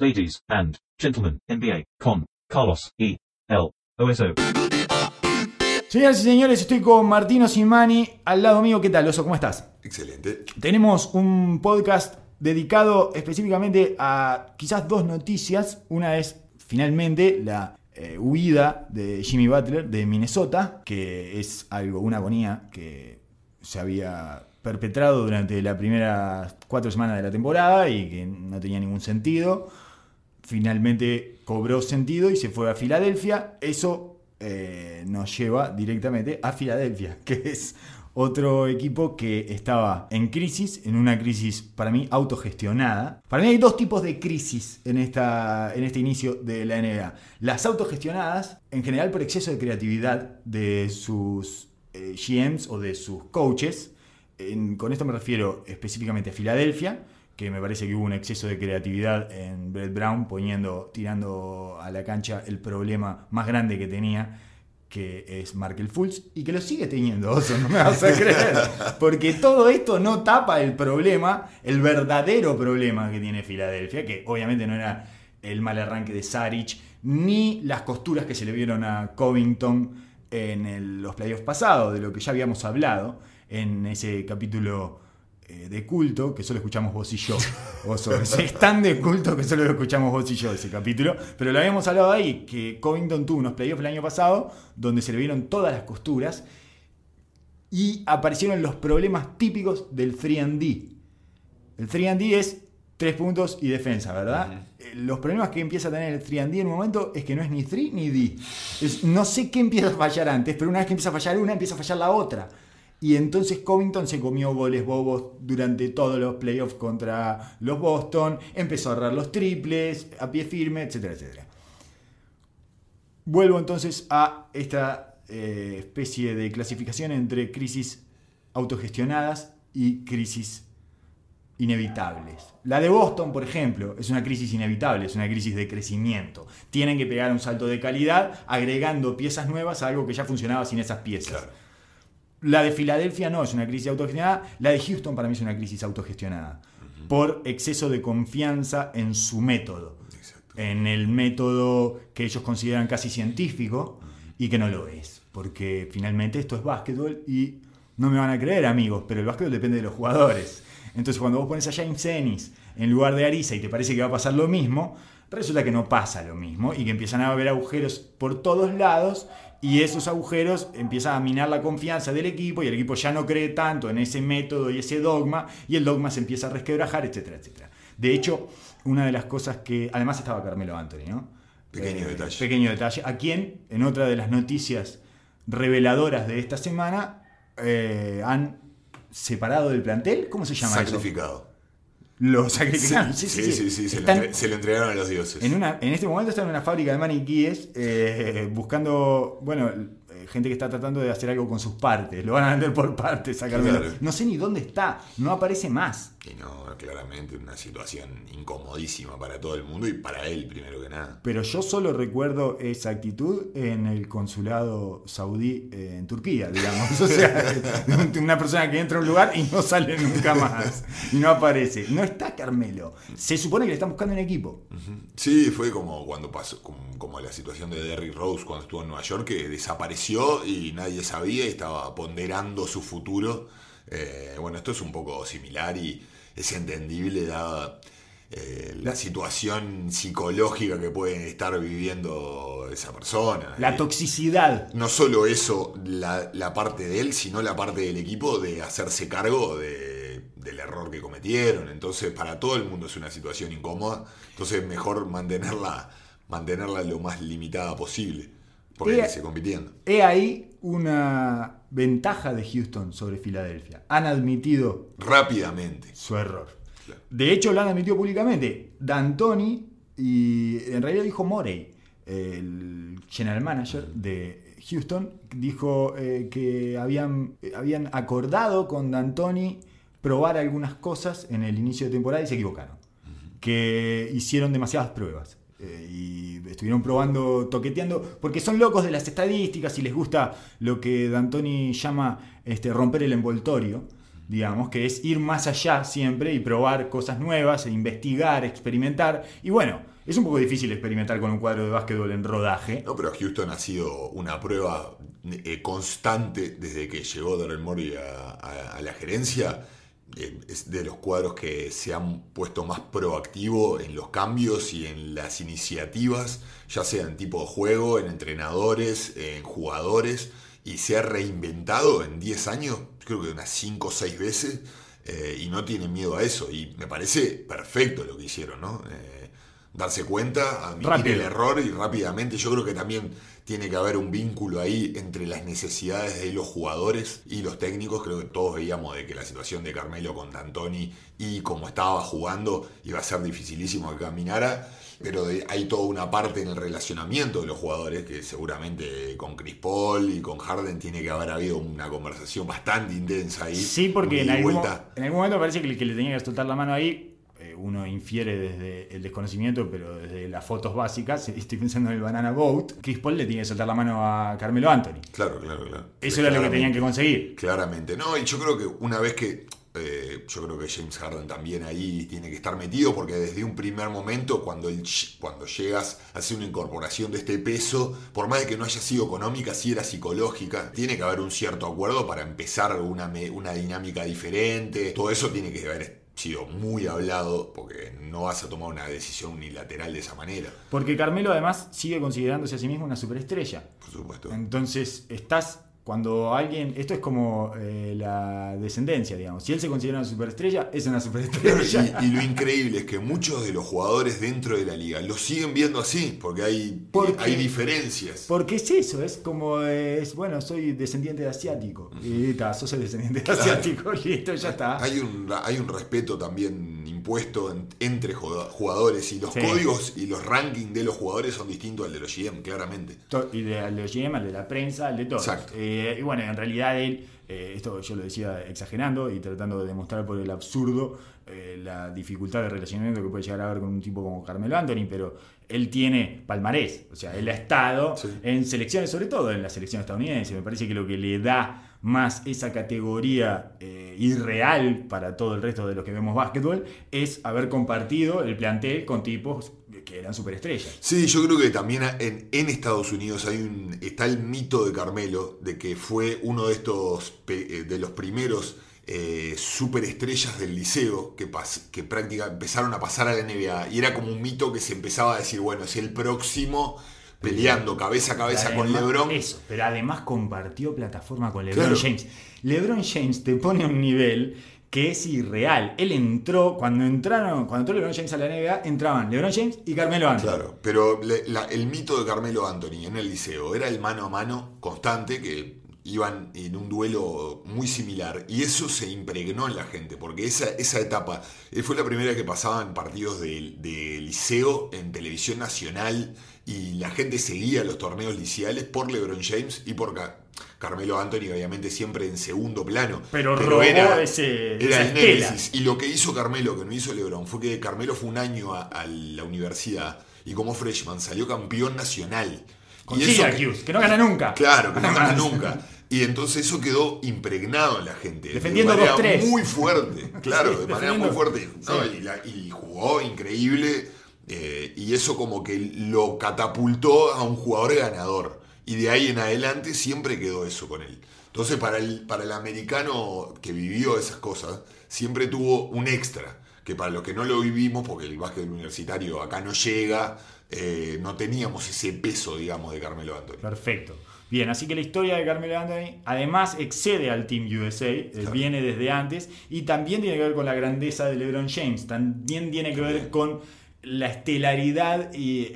ladies and gentlemen, NBA con Carlos E. L. OSO. Señoras y señores, estoy con Martino Simani al lado mío. ¿Qué tal, Oso? ¿Cómo estás? Excelente. Tenemos un podcast dedicado específicamente a quizás dos noticias. Una es finalmente la eh, huida de Jimmy Butler de Minnesota, que es algo, una agonía que se había perpetrado durante las primeras cuatro semanas de la temporada y que no tenía ningún sentido. Finalmente cobró sentido y se fue a Filadelfia. Eso eh, nos lleva directamente a Filadelfia, que es otro equipo que estaba en crisis, en una crisis para mí autogestionada. Para mí hay dos tipos de crisis en, esta, en este inicio de la NBA. Las autogestionadas, en general por exceso de creatividad de sus eh, GMs o de sus coaches. Con esto me refiero específicamente a Filadelfia, que me parece que hubo un exceso de creatividad en Brett Brown, poniendo, tirando a la cancha el problema más grande que tenía, que es Markel Fultz, y que lo sigue teniendo, Oso, no me vas a creer. Porque todo esto no tapa el problema, el verdadero problema que tiene Filadelfia, que obviamente no era el mal arranque de Saric, ni las costuras que se le vieron a Covington en el- los playoffs pasados, de lo que ya habíamos hablado en ese capítulo eh, de culto, que solo escuchamos vos y yo. Oso, es tan de culto que solo lo escuchamos vos y yo ese capítulo. Pero lo habíamos hablado ahí, que Covington tuvo unos playoffs el año pasado, donde se le vieron todas las costuras y aparecieron los problemas típicos del 3D. El 3D es tres puntos y defensa, ¿verdad? Eh, Los problemas que empieza a tener el 3D en un momento es que no es ni 3 ni D. Es- no sé qué empieza a fallar antes, pero una vez que empieza a fallar una, empieza a fallar la otra. Y entonces Covington se comió goles bobos durante todos los playoffs contra los Boston, empezó a ahorrar los triples, a pie firme, etcétera, etcétera. Vuelvo entonces a esta eh, especie de clasificación entre crisis autogestionadas y crisis inevitables. La de Boston, por ejemplo, es una crisis inevitable, es una crisis de crecimiento. Tienen que pegar un salto de calidad agregando piezas nuevas a algo que ya funcionaba sin esas piezas. La de Filadelfia no es una crisis autogestionada, la de Houston para mí es una crisis autogestionada. Por exceso de confianza en su método, Exacto. en el método que ellos consideran casi científico y que no lo es, porque finalmente esto es básquetbol y no me van a creer amigos, pero el básquetbol depende de los jugadores. Entonces cuando vos pones a James Ennis en lugar de Ariza y te parece que va a pasar lo mismo, resulta que no pasa lo mismo y que empiezan a haber agujeros por todos lados y esos agujeros empiezan a minar la confianza del equipo y el equipo ya no cree tanto en ese método y ese dogma y el dogma se empieza a resquebrajar, etcétera, etcétera. De hecho, una de las cosas que... Además estaba Carmelo Anthony, ¿no? Pequeño detalle. Pequeño detalle. A quien, en otra de las noticias reveladoras de esta semana, eh, han separado del plantel. ¿Cómo se llama eso? Lo sacrificaron. Sí, sí, sí. se, lo Están- entre- se lo entregaron a los dioses. en, una, en este momento están en una fábrica de maniquíes eh, buscando, bueno, eh, gente que está tratando de hacer algo con sus partes. Lo van a vender por partes a Carmelo. Claro. No sé ni dónde está, no aparece más. Y no, claramente una situación incomodísima para todo el mundo y para él primero que nada. Pero yo solo recuerdo esa actitud en el consulado saudí eh, en Turquía, digamos. O sea, una persona que entra a un lugar y no sale nunca más. Y no aparece. No está Carmelo. Se supone que le están buscando un equipo. Sí, fue como cuando pasó, como, como la situación de Derrick Rose cuando estuvo en Nueva York, que desapareció y nadie sabía y estaba ponderando su futuro. Eh, bueno, esto es un poco similar y es entendible dada eh, la situación psicológica que puede estar viviendo esa persona. La Eh, toxicidad. no solo eso, la, la parte de él, sino la parte del equipo de hacerse cargo de- del error que cometieron. Entonces, para todo el mundo es una situación incómoda. Entonces, mejor mantenerla, mantenerla lo más limitada posible. Porque seguir compitiendo. He ahí una ventaja de Houston sobre Filadelfia. Han admitido Rápidamente. su error. Claro. De hecho, lo han admitido públicamente. D'Antoni y en realidad dijo Morey, el general manager de Houston, dijo eh, que habían, habían acordado con D'Antoni probar algunas cosas en el inicio de temporada y se equivocaron. Que hicieron demasiadas pruebas. Eh, y estuvieron probando, toqueteando, porque son locos de las estadísticas y les gusta lo que D'Antoni llama este, romper el envoltorio. digamos, que es ir más allá siempre y probar cosas nuevas, e investigar, experimentar. Y bueno, es un poco difícil experimentar con un cuadro de básquetbol en rodaje. No, pero Houston ha sido una prueba eh, constante desde que llegó Daryl Morey a, a- a la gerencia. Eh, es de los cuadros que se han puesto más proactivo en los cambios y en las iniciativas, ya sea en tipo de juego, en entrenadores, en jugadores, y se ha reinventado en 10 años, creo que unas 5 o 6 veces, eh, y no tiene miedo a eso. Y me parece perfecto lo que hicieron, ¿no? Eh, darse cuenta, admitir Rápido. el error y rápidamente. Yo creo que también tiene que haber un vínculo ahí entre las necesidades de los jugadores y los técnicos. Creo que todos veíamos de que la situación de Carmelo con D'Antoni y como estaba jugando iba a ser dificilísimo que caminara. Pero hay toda una parte en el relacionamiento de los jugadores que seguramente con Chris Paul y con Harden tiene que haber habido una conversación bastante intensa ahí. Sí, porque en algún, en algún momento parece que le, que le tenía que soltar la mano ahí. Uno infiere desde el desconocimiento, pero desde las fotos básicas. Estoy pensando en el Banana Boat. Chris Paul le tiene que soltar la mano a Carmelo Anthony. Claro, claro, claro. Eso era lo que tenían que conseguir. Claramente, no, y yo creo que una vez que. eh, yo creo que James Harden también ahí tiene que estar metido porque desde un primer momento, cuando, el cuando llegas a hacer una incorporación de este peso, por más de que no haya sido económica, si era psicológica, tiene que haber un cierto acuerdo para empezar una, una dinámica diferente. Todo eso tiene que haber sido muy hablado porque no vas a tomar una decisión unilateral de esa manera, Porque Carmelo además sigue considerándose a sí mismo una superestrella. por supuesto. Entonces, estás cuando alguien. Esto es como eh, la descendencia, digamos. Si él se considera una superestrella, es una superestrella. Y, y lo increíble es que muchos de los jugadores dentro de la liga lo siguen viendo así, porque hay, Porque- hay diferencias. Porque es eso, es como. eh, Es, bueno, soy descendiente de asiático. Y está, sos el descendiente de Claro. asiático, listo, ya está. Hay un, hay un respeto también impuesto en- entre juga- jugadores y los Sí. códigos y los rankings de los jugadores son distintos al de los GM, claramente. Y de, al de los GM, al de la prensa, al de todo. Exacto. Eh, y bueno, en realidad él, eh, esto yo lo decía exagerando y tratando de demostrar por el absurdo eh, la dificultad de relacionamiento que puede llegar a haber con un tipo como Carmelo Anthony, pero él tiene palmarés, o sea, él ha estado Sí. en selecciones, sobre todo en la selección estadounidense. Me parece que lo que le da más esa categoría eh, irreal para todo el resto de los que vemos básquetbol es haber compartido el plantel con tipos que eran superestrellas. Sí, yo creo que también en, Estados Unidos hay un, está el mito de Carmelo, de que fue uno de estos, eh, de los primeros eh, superestrellas del liceo que, pas- que empezaron a pasar a la NBA. Y era como un mito que se empezaba a decir, bueno, es el próximo peleando cabeza a cabeza con LeBron. Eso, pero además compartió plataforma con LeBron Claro. James. LeBron James te pone a un nivel que es irreal. Él entró, cuando entraron, cuando entró LeBron James a la NBA, entraban LeBron James y Carmelo Anthony. Claro, pero le- la- el mito de Carmelo Anthony en el liceo era el mano a mano constante que iban en un duelo muy similar y eso se impregnó en la gente porque esa, esa etapa eh, fue la primera que pasaba en partidos de, de liceo en televisión nacional y la gente seguía los torneos liceales por LeBron James y por Ca- Carmelo Anthony obviamente siempre en segundo plano Pero robó ese- era el némesis y lo que hizo Carmelo, que no hizo LeBron, fue que Carmelo fue un año a, a la universidad y como freshman salió campeón nacional. Con y que- Syracuse, que no gana nunca. Claro, que no gana nunca. Y entonces eso quedó impregnado en la gente. Defendiendo de manera 2-3. muy fuerte. Claro, Sí, de manera muy fuerte. ¿no? Sí. Y, la- y jugó increíble. eh, y eso como que lo catapultó a un jugador ganador. Y de ahí en adelante siempre quedó eso con él. Entonces para el, para el americano que vivió esas cosas, siempre tuvo un extra. Que para los que no lo vivimos, porque el básquet universitario acá no llega, eh, no teníamos ese peso, digamos, de Carmelo Anthony. Perfecto. Bien, así que la historia de Carmelo Anthony además excede al Team USA, eh, Claro. viene desde antes y también tiene que ver con la grandeza de LeBron James, también tiene que ver con la estelaridad y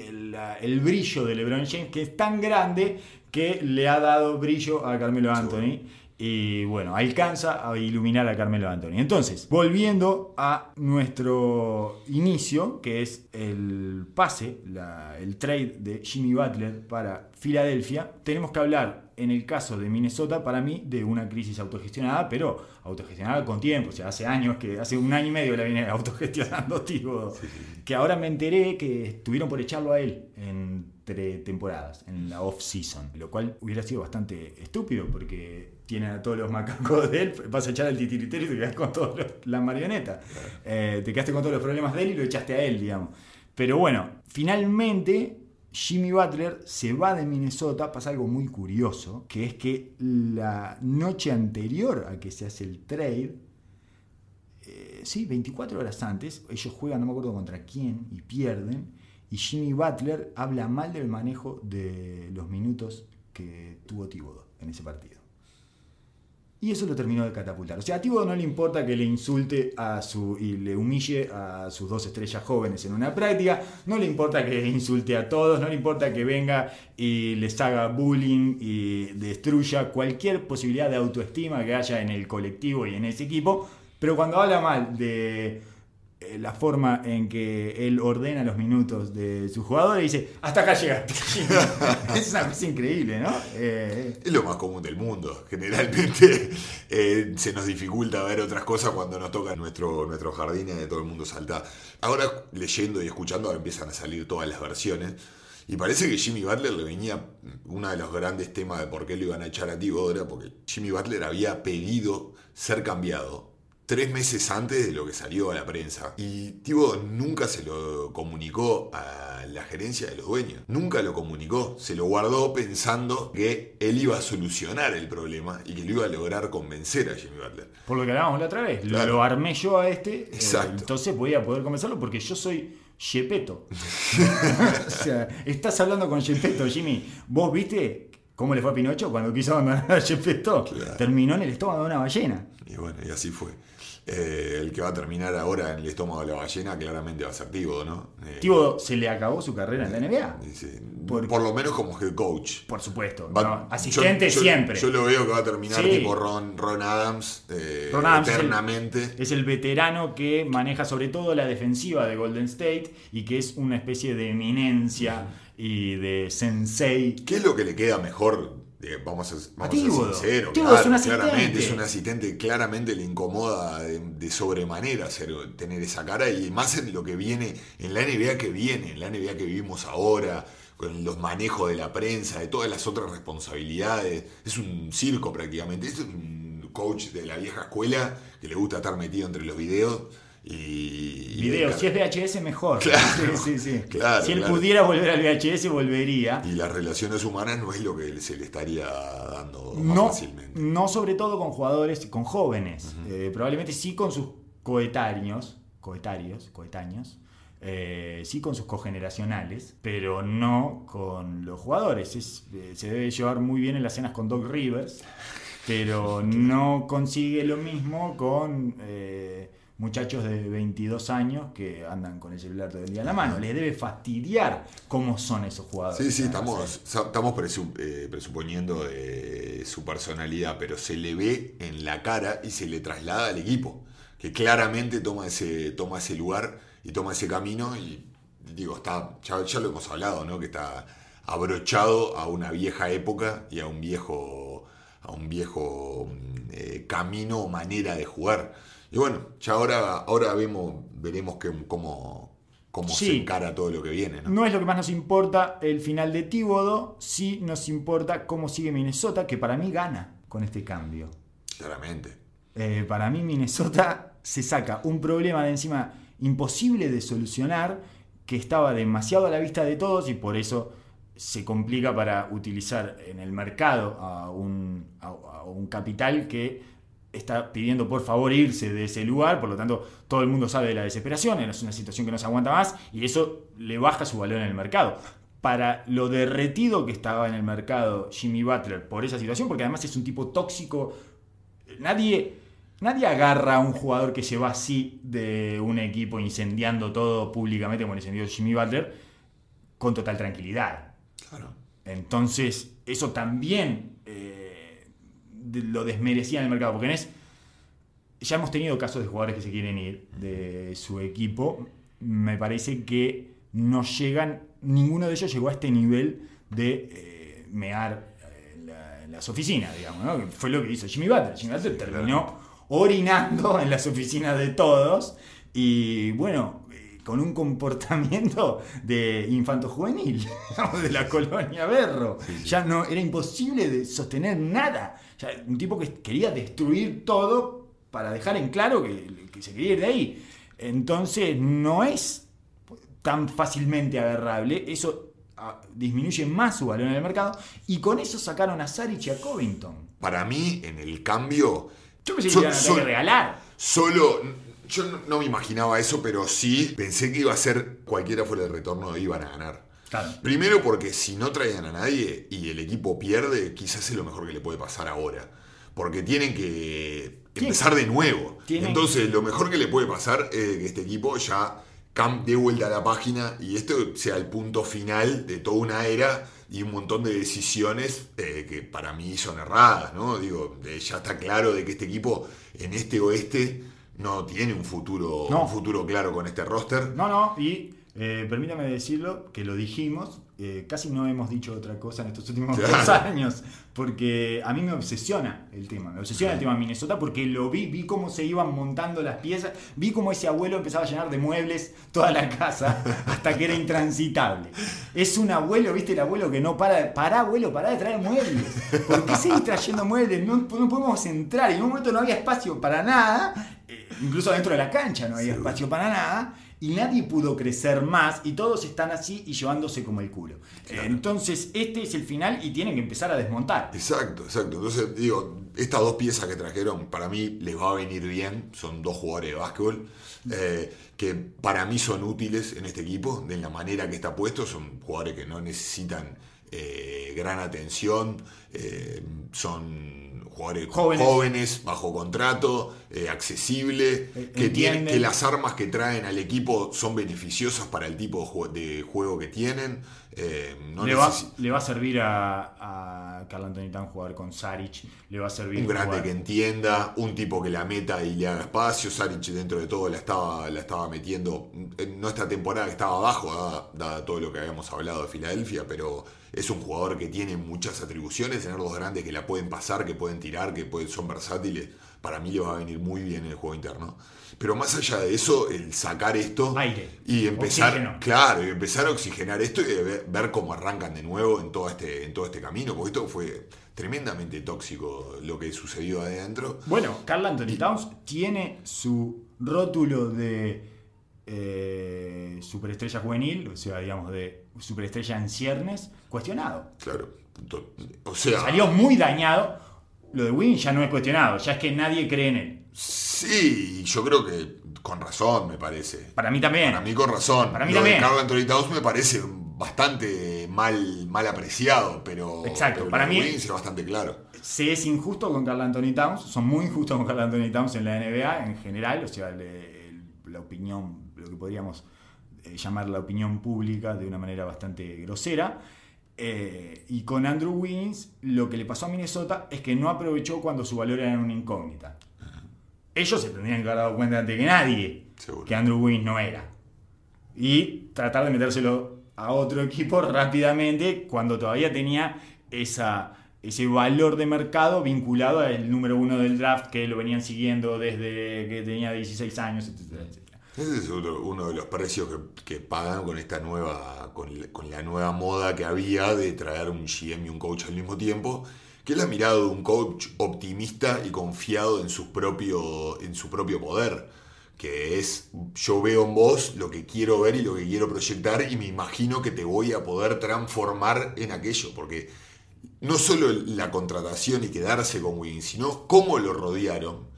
el brillo de LeBron James, que es tan grande que le ha dado brillo a Carmelo Anthony. Y bueno, alcanza a iluminar a Carmelo Anthony. Entonces, volviendo a nuestro inicio, que es el pase, la- el trade de Jimmy Butler para Filadelfia, tenemos que hablar en el caso de Minnesota, para mí, de una crisis autogestionada, pero autogestionada con tiempo. O sea, hace años que, hace un año y medio la viene autogestionando tipo. Que ahora me enteré que estuvieron por echarlo a él entre temporadas, en la off-season. Lo cual hubiera sido bastante estúpido porque tienen a todos los macacos de él, vas a echar al titiritero y te quedas con toda la marioneta. Eh, te quedaste con todos los problemas de él y lo echaste a él, digamos. Pero bueno, finalmente Jimmy Butler se va de Minnesota, pasa algo muy curioso, que es que la noche anterior a que se hace el trade, eh, sí, 24 horas antes, ellos juegan, no me acuerdo contra quién, y pierden, y Jimmy Butler habla mal del manejo de los minutos que tuvo Thibodeau en ese partido. Y eso lo terminó de catapultar. O sea, a Tibo no le importa que le insulte a su y le humille a sus dos estrellas jóvenes en una práctica, no le importa que insulte a todos, no le importa que venga y les haga bullying y destruya cualquier posibilidad de autoestima que haya en el colectivo y en ese equipo. Pero cuando habla mal de la forma en que él ordena los minutos de su jugador y dice, hasta acá llegaste. es una cosa increíble, ¿no? Eh, es lo más común del mundo. Generalmente eh, se nos dificulta ver otras cosas cuando nos toca nuestro, nuestro jardín y todo el mundo salta. Ahora, leyendo y escuchando, empiezan a salir todas las versiones. Y parece que Jimmy Butler le venía, uno de los grandes temas de por qué lo iban a echar a Tibo era porque Jimmy Butler había pedido ser cambiado tres meses antes de lo que salió a la prensa. Y Tibo nunca se lo comunicó a la gerencia de los dueños. Nunca lo comunicó. Se lo guardó pensando que él iba a solucionar el problema y que lo iba a lograr convencer a Jimmy Butler. Por lo que hablábamos la otra vez. Lo armé yo a este. Eh, Exacto. entonces voy a poder convencerlo porque yo soy Shepeto. o sea, estás hablando con Shepeto, Jimmy. ¿Vos viste cómo le fue a Pinocho cuando quiso abandonar a Shepeto? Terminó en el estómago de una ballena. Y bueno, y así fue. Eh, el que va a terminar ahora en el estómago de la ballena claramente va a ser Tibo, ¿no? Eh, se le acabó su carrera en la NBA. por, lo menos como head coach. Por supuesto. asistente siempre. Yo lo veo que va a terminar tipo Ron, Ron Adams, eh, eternamente. Es el, veterano que maneja sobre todo la defensiva de Golden State y que es una especie de eminencia y de sensei. ¿Qué es lo que le queda mejor vamos a, vamos ser sinceros, es un claramente es un asistente, claramente le incomoda de, sobremanera tener esa cara y más en lo que viene, en la NBA que viene, en la NBA que vivimos ahora, con los manejos de la prensa, de todas las otras responsabilidades, es un circo prácticamente, es un coach de la vieja escuela que le gusta estar metido entre los videos y, Video, si es VHS mejor. si él pudiera volver al VHS, volvería. Y las relaciones humanas no es lo que se le estaría dando más no, fácilmente. No sobre todo con jugadores, con jóvenes. Eh, probablemente sí con sus coetáneos, coetarios, coetáneos. Eh, sí con sus cogeneracionales, pero no con los jugadores. Eh, se debe llevar muy bien en las cenas con Doc Rivers, pero no consigue lo mismo con muchachos de 22 años que andan con el celular todo el día en la mano. Les debe fastidiar cómo son esos jugadores. Sí, sí, estamos, estamos eh, presuponiendo su personalidad, pero se le ve en la cara y se le traslada al equipo, que claramente toma ese, toma ese lugar y toma ese camino y digo, está, ya, lo hemos hablado, ¿no? Que está abrochado a una vieja época y a un viejo, a un viejo mm, eh, camino o manera de jugar y bueno, ya ahora, ahora vemos, veremos que, cómo, cómo se encara todo lo que viene. ¿no? es lo que más nos importa el final de Tíbodo, sí nos importa cómo sigue Minnesota, que para mí gana con este cambio. Claramente. Eh, para mí Minnesota se saca un problema de encima imposible de solucionar, que estaba demasiado a la vista de todos y por eso se complica para utilizar en el mercado a un, a un capital que está pidiendo por favor irse de ese lugar, por lo tanto todo el mundo sabe de la desesperación, es una situación que no se aguanta más y eso le baja su valor en el mercado. Para lo derretido que estaba en el mercado Jimmy Butler por esa situación, porque además es un tipo tóxico, nadie, nadie agarra a un jugador que se va así de un equipo incendiando todo públicamente como incendió Jimmy Butler con total tranquilidad. Entonces, eso también... Eh, lo desmerecía en el mercado, porque es, ya hemos tenido casos de jugadores que se quieren ir de su equipo, me parece que no llegan, ninguno de ellos llegó a este nivel de eh, mear eh, la, las oficinas, digamos, ¿no? Fue lo que hizo Jimmy Butler. Jimmy Butler terminó orinando en las oficinas de todos y bueno, eh, con un comportamiento de infanto juvenil, de la colonia Berro. Ya no era imposible de sostener nada. Un tipo que quería destruir todo para dejar en claro que, que se quería ir de ahí. Entonces no es tan fácilmente agarrable. Eso ah, disminuye más su valor en el mercado. Y con eso sacaron a Saric y a Covington. Para mí, en el cambio, Yo pensé que So- iban a tener so- que regalar. solo. Yo no, no me imaginaba eso, pero sí pensé que iba a ser cualquiera fuera de retorno, iban a ganar. Claro. Primero porque si no traían a nadie y el equipo pierde, quizás es lo mejor que le puede pasar ahora. Porque tienen que empezar de nuevo. Entonces, lo mejor que le puede pasar es que este equipo ya cam- dé vuelta a la página y esto sea el punto final de toda una era y un montón de decisiones eh, que para mí son erradas, ¿no? Digo, eh, ya está claro de que este equipo en este oeste no tiene un futuro, No. un futuro claro con este roster. No, no, y eh, permítame decirlo, que lo dijimos, eh, casi no hemos dicho otra cosa en estos últimos Claro. dos años, porque a mí me obsesiona el tema, me obsesiona el tema Minnesota porque lo vi, vi cómo se iban montando las piezas, vi cómo ese abuelo empezaba a llenar de muebles toda la casa hasta que era intransitable. Es un abuelo, viste, el abuelo que no para, de- para abuelo, para de traer muebles. ¿Por qué seguís trayendo muebles? No, no podemos entrar, y en un momento no había espacio para nada, eh, incluso dentro de la cancha no había espacio para nada y nadie pudo crecer más y todos están así y llevándose como el culo. Entonces este es el final y tienen que empezar a desmontar. Exacto, exacto. Entonces, digo, estas dos piezas que trajeron, para mí les va a venir bien. Son dos jugadores de básquetbol eh, que para mí son útiles en este equipo, de la manera que está puesto. Son jugadores que no necesitan eh, gran atención, eh, son jugadores Jóvenes. jóvenes, bajo contrato, eh, accesible, Eh, que, tienen, entienden. que las armas que traen al equipo son beneficiosas para el tipo de jue- de juego que tienen. eh, no le, va, necesi- le va a servir a, a Carl Anthony jugar con Saric, le va a servir Un grande jugar- que entienda, un tipo que la meta y le haga espacio. Saric dentro de todo la estaba, la estaba metiendo, en no esta temporada que estaba abajo, dada, dada todo lo que habíamos hablado de Filadelfia, pero es un jugador que tiene muchas atribuciones, tener dos grandes que la pueden pasar, que pueden tirar, que pueden, son versátiles, para mí le va a venir muy bien en el juego interno. Pero más allá de eso, el sacar esto Aire, y empezar, oxígeno. claro, y empezar a oxigenar esto y ver, ver cómo arrancan de nuevo en todo este, en todo este camino, porque esto fue tremendamente tóxico lo que sucedió adentro. Bueno, Carl Anthony Towns tiene su rótulo de eh, superestrella juvenil, o sea, digamos, de superestrella en ciernes, cuestionado. Claro. O sea, Salió muy dañado. Lo de Win ya no es cuestionado, ya es que nadie cree en él. sí, yo creo que con razón, me parece. Para mí también. Para mí con razón. Para mí Lo también. de Carl Anthony Towns me parece bastante mal, mal apreciado, pero, Exacto, pero para mí- era bastante claro. se es injusto con Carl Anthony Towns, son muy injustos con Carl Anthony Towns en la NBA en general, o sea, le- la opinión, lo que podríamos eh, llamar la opinión pública de una manera bastante grosera. Eh, y con Andrew Wiggins, lo que le pasó a Minnesota es que no aprovechó cuando su valor era una incógnita. Ellos se tendrían que haber dado cuenta antes que nadie Seguro. que Andrew Wiggins no era. Y tratar de metérselo a otro equipo rápidamente cuando todavía tenía esa, ese valor de mercado vinculado al número uno del draft que lo venían siguiendo desde que tenía 16 años, etcétera. Ese es otro- uno de los precios que, pagan con esta nueva, con, la- nueva moda que había de traer un GM y un coach al mismo tiempo, que es la mirada de un coach optimista y confiado en su propio, en su propio poder. Que es, yo veo en vos lo que quiero ver y lo que quiero proyectar y me imagino que te voy a poder transformar en aquello. Porque no solo la contratación y quedarse con Wiggins, sino cómo lo rodearon.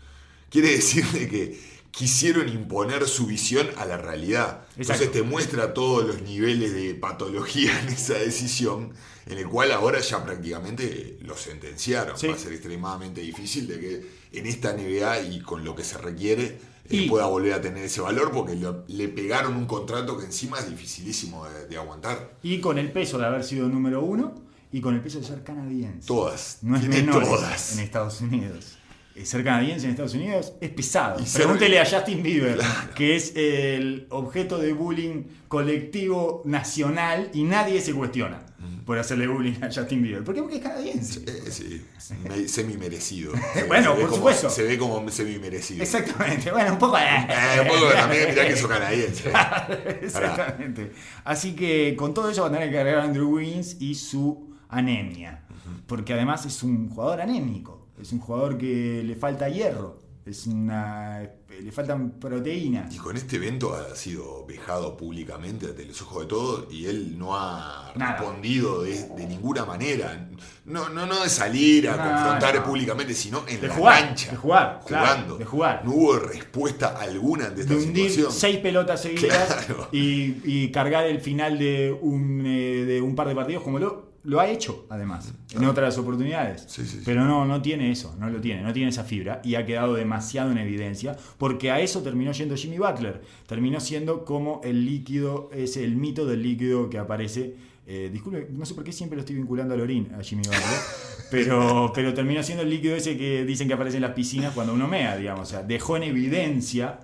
Quiere decir de que quisieron imponer su visión a la realidad. Entonces te muestra todos los niveles de patología en esa decisión, en el cual ahora ya prácticamente lo sentenciaron. Sí. Va a ser extremadamente difícil de que en esta NBA y con lo que se requiere eh, Y- pueda volver a tener ese valor, porque lo- le pegaron un contrato que encima es dificilísimo de, de aguantar. Y con el peso de haber sido número uno y con el peso de ser canadiense. Todas. No es menor todas. en Estados Unidos. Eh, ser canadiense en Estados Unidos es pesado. Y ser- Pregúntele a Justin Bieber, Claro. que es el objeto de bullying colectivo nacional y nadie se cuestiona por hacerle bullying a Justin Bieber. ¿Por qué? Porque es canadiense. Eh, sí, me- semi-merecido. Bueno, Se ve por como- supuesto. Se ve como semi-merecido. Exactamente. Bueno, un poco. Eh, un poco también mirá que sos canadiense. Exactamente. Así que con todo eso va a tener que cargar a Andrew Wiggins y su anemia. Porque además es un jugador anémico. Es un jugador que le falta hierro. Es una. le faltan proteínas. Y con este evento ha sido vejado públicamente ante los ojos de todos y él no ha Nada. respondido de, de ninguna manera. No, no, no de salir a No, confrontar no. públicamente, sino en De la jugar, cancha. de jugar, claro, jugando. de jugar. No hubo respuesta alguna ante esta de hundir situación. seis pelotas seguidas Claro. y, y cargar el final de un, eh, de un par de partidos como lo, lo ha hecho además en otras oportunidades Sí, sí, sí. pero no no tiene eso no lo tiene no tiene esa fibra y ha quedado demasiado en evidencia porque a eso terminó yendo Jimmy Butler terminó siendo como el líquido es el mito del líquido que aparece eh, disculpe, no sé por qué siempre lo estoy vinculando a Lorín, a Jimmy Butler, pero, pero terminó siendo el líquido ese que dicen que aparece en las piscinas cuando uno mea, digamos. O sea, dejó en evidencia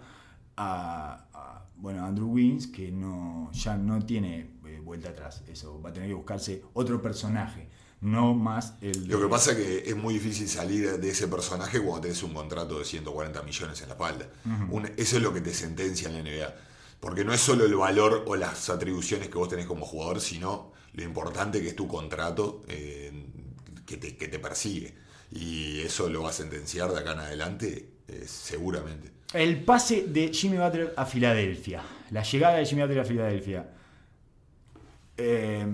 a, a, bueno, Andrew Wiggins que no, ya no tiene vuelta atrás. Eso va a tener que buscarse otro personaje, no más el. Lo que pasa es que es muy difícil salir de ese personaje cuando tenés un contrato de 140 millones en la espalda. Un- eso es lo que te sentencia en la NBA. Porque no es solo el valor o las atribuciones que vos tenés como jugador, sino lo importante que es tu contrato eh, que, te, que te persigue. Y eso lo va a sentenciar de acá en adelante, eh, seguramente. El pase de Jimmy Butler a Filadelfia. La llegada de Jimmy Butler a Filadelfia. Eh,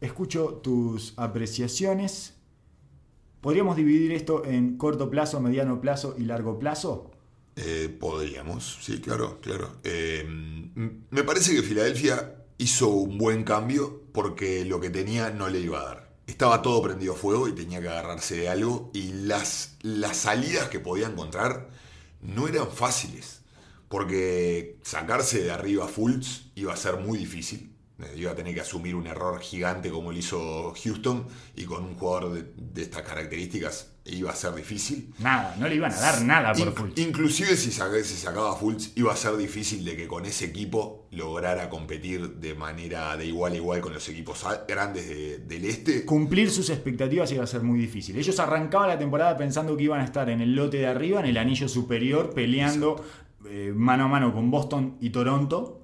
escucho tus apreciaciones. ¿Podríamos dividir esto en corto plazo, mediano plazo y largo plazo? Eh, podríamos, sí, claro, claro. Eh, m- me parece que Filadelfia hizo un buen cambio porque lo que tenía no le iba a dar. Estaba todo prendido a fuego y tenía que agarrarse de algo y las, las salidas que podía encontrar no eran fáciles. Porque sacarse de arriba Fultz iba a ser muy difícil. Eh, Iba a tener que asumir un error gigante como lo hizo Houston y con un jugador de, de estas características iba a ser difícil. Nada, no le iban a dar nada por Inc- Fultz. Inclusive si saca- si sacaba Fultz, iba a ser difícil de que con ese equipo lograra competir de manera de igual a igual con los equipos grandes de- del este. Cumplir sus expectativas iba a ser muy difícil. Ellos arrancaban la temporada pensando que iban a estar en el lote de arriba, en el anillo superior, peleando eh, mano a mano con Boston y Toronto.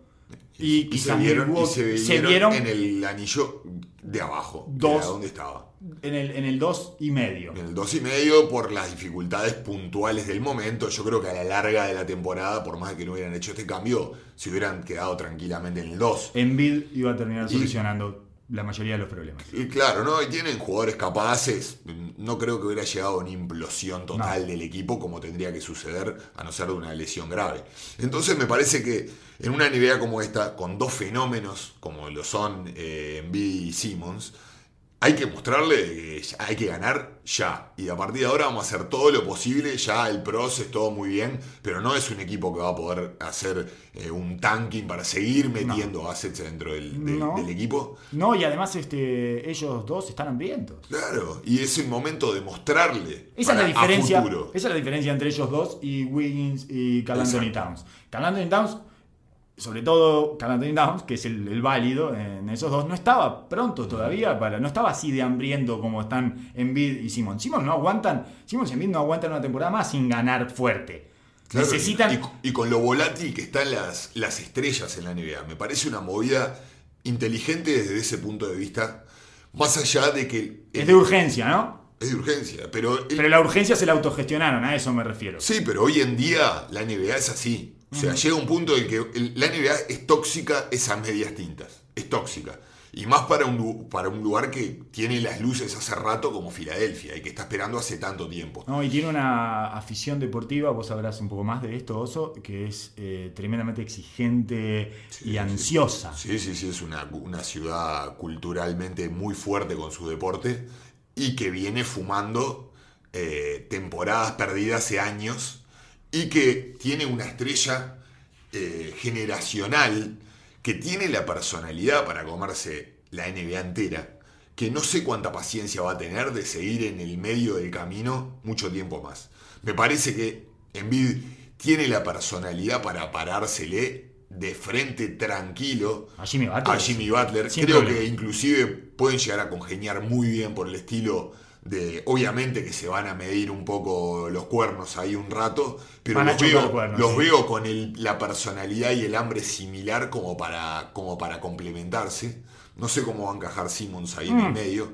Y, se quizás vieron, y Milwaukee- se vieron en el anillo de abajo, Dos. era donde estaba. en el, en el 2 y medio. En el 2 y medio por las dificultades puntuales del momento. Yo creo que a la larga de la temporada, por más de que no hubieran hecho este cambio, se hubieran quedado tranquilamente en el 2. Embiid iba a terminar solucionando la mayoría de los problemas. Y claro, ¿no? Y tienen jugadores capaces. No creo que hubiera llegado a una implosión total No. del equipo como tendría que suceder a no ser de una lesión grave. Entonces me parece que en una NBA como esta, con dos fenómenos como lo son eh, Embiid y Simmons, hay que mostrarle que hay que ganar ya. Y a partir de ahora vamos a hacer todo lo posible. Ya el pros es todo muy bien, pero no es un equipo que va a poder hacer eh, un tanking para seguir metiendo assets dentro del, del- No. del equipo. No, y además este, ellos dos están hambrientos. Claro, y es el momento de mostrarle Esa es la para- a diferencia. futuro. Esa es la diferencia entre ellos dos y Wiggins y Exacto. Towns. Anthony Towns, sobre todo Carl Anthony Towns, que es el, el válido en esos dos, no estaba pronto todavía para. No estaba así de hambriento como están Embiid y Simon. Simon no aguantan. Simon y Embiid no aguantan una temporada más sin ganar fuerte. Claro, Necesitan. y, y con lo volátil que están las, las estrellas en la NBA, me parece una movida inteligente desde ese punto de vista, más allá de que es de urgencia, ¿no? es de urgencia, pero, el- Pero la urgencia se la autogestionaron, a eso me refiero. sí, pero hoy en día la NBA es así. O sea, llega un punto en que la NBA es tóxica esas medias tintas, es tóxica. Y más para un, para un lugar que tiene las luces hace rato como Filadelfia y que está esperando hace tanto tiempo. No, y tiene una afición deportiva, vos sabrás un poco más de esto, Oso, que es eh, tremendamente exigente Sí, y ansiosa. Sí, sí, sí, es una, una ciudad culturalmente muy fuerte con su deporte y que viene fumando eh, temporadas perdidas hace años y que tiene una estrella eh, generacional que tiene la personalidad para comerse la NBA entera, que no sé cuánta paciencia va a tener de seguir en el medio del camino mucho tiempo más. Me parece que Embiid tiene la personalidad para parársele de frente tranquilo A Jimmy Butler. a Jimmy Butler. Creo problema. que inclusive pueden llegar a congeniar muy bien por el estilo de, obviamente que se van a medir un poco los cuernos ahí un rato, pero los, veo, cuernos, los sí. veo con el- la personalidad y el hambre similar como para, como para complementarse. No sé cómo va a encajar Simmons ahí en Mm. el medio,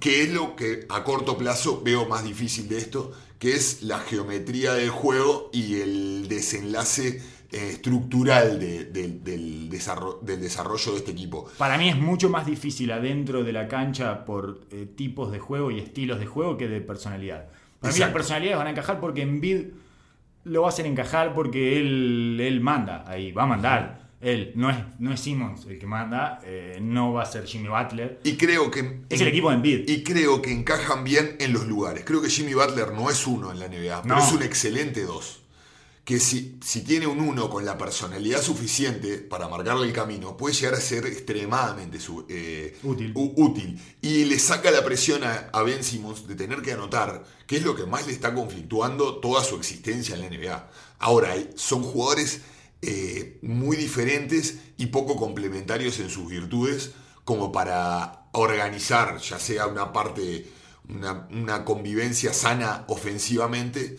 que es lo que a corto plazo veo más difícil de esto, que es la geometría del juego y el desenlace eh, estructural de- de- del, desarro- del desarrollo de este equipo. Para mí es mucho más difícil adentro de la cancha por eh, tipos de juego y estilos de juego que de personalidad. Para mí las personalidades van a encajar porque Embiid lo va a hacer encajar porque él, él manda ahí, va a mandar. Él, no es, no es Simmons el que manda, eh, no va a ser Jimmy Butler. Y creo que... Es el equipo de Embiid. Y creo que encajan bien en los lugares. Creo que Jimmy Butler no es uno en la NBA, pero No. es un excelente dos. Que si, si tiene un uno con la personalidad suficiente para marcarle el camino, puede llegar a ser extremadamente su- eh, Útil. útil. Y le saca la presión a, a Ben Simmons de tener que anotar, que es lo que más le está conflictuando toda su existencia en la NBA. Ahora, son jugadores eh, muy diferentes y poco complementarios en sus virtudes como para organizar, ya sea una parte, una, una convivencia sana ofensivamente,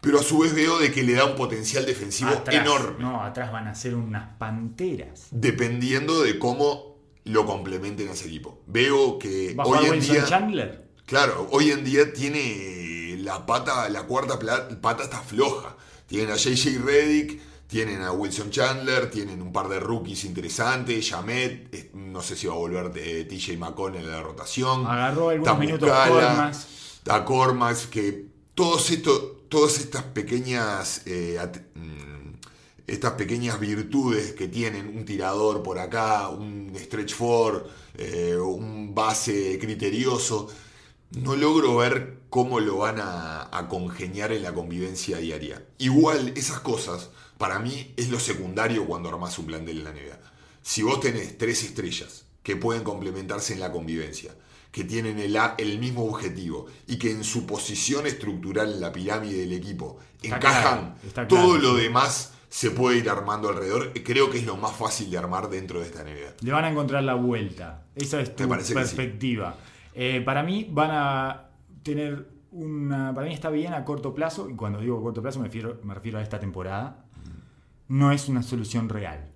pero a su vez veo de que le da un potencial defensivo Atrás, enorme, No, atrás van a ser unas panteras. dependiendo de cómo lo complementen a ese equipo. Veo que ¿Va a jugar hoy en día... Chandler? Claro, hoy en día tiene la pata, la cuarta pata está floja. Tienen a JJ Reddick, tienen a Wilson Chandler, tienen un par de rookies interesantes, Jamet, eh, no sé si va a volver de TJ McConnell en la rotación. Agarró algunos Está minutos Cormax. Está Cormax, que todos estos, todas estas pequeñas eh, mm, estas pequeñas virtudes que tienen un tirador por acá, un stretch four, eh, un base criterioso, no logro ver cómo lo van a, a congeniar en la convivencia diaria. Igual esas cosas, para mí, es lo secundario cuando armás un plantel en la NBA. Si vos tenés tres estrellas que pueden complementarse en la convivencia, que tienen el, a- el mismo objetivo y que en su posición estructural en la pirámide del equipo Está encajan, claro, todo claro, lo demás se puede ir armando alrededor. Creo que es lo más fácil de armar dentro de esta NBA. Le van a encontrar la vuelta. Esa es tu sí. perspectiva. Eh, para mí van a tener una... Para mí está bien a corto plazo, y cuando digo corto plazo me refiero, me refiero a esta temporada. No es una solución real.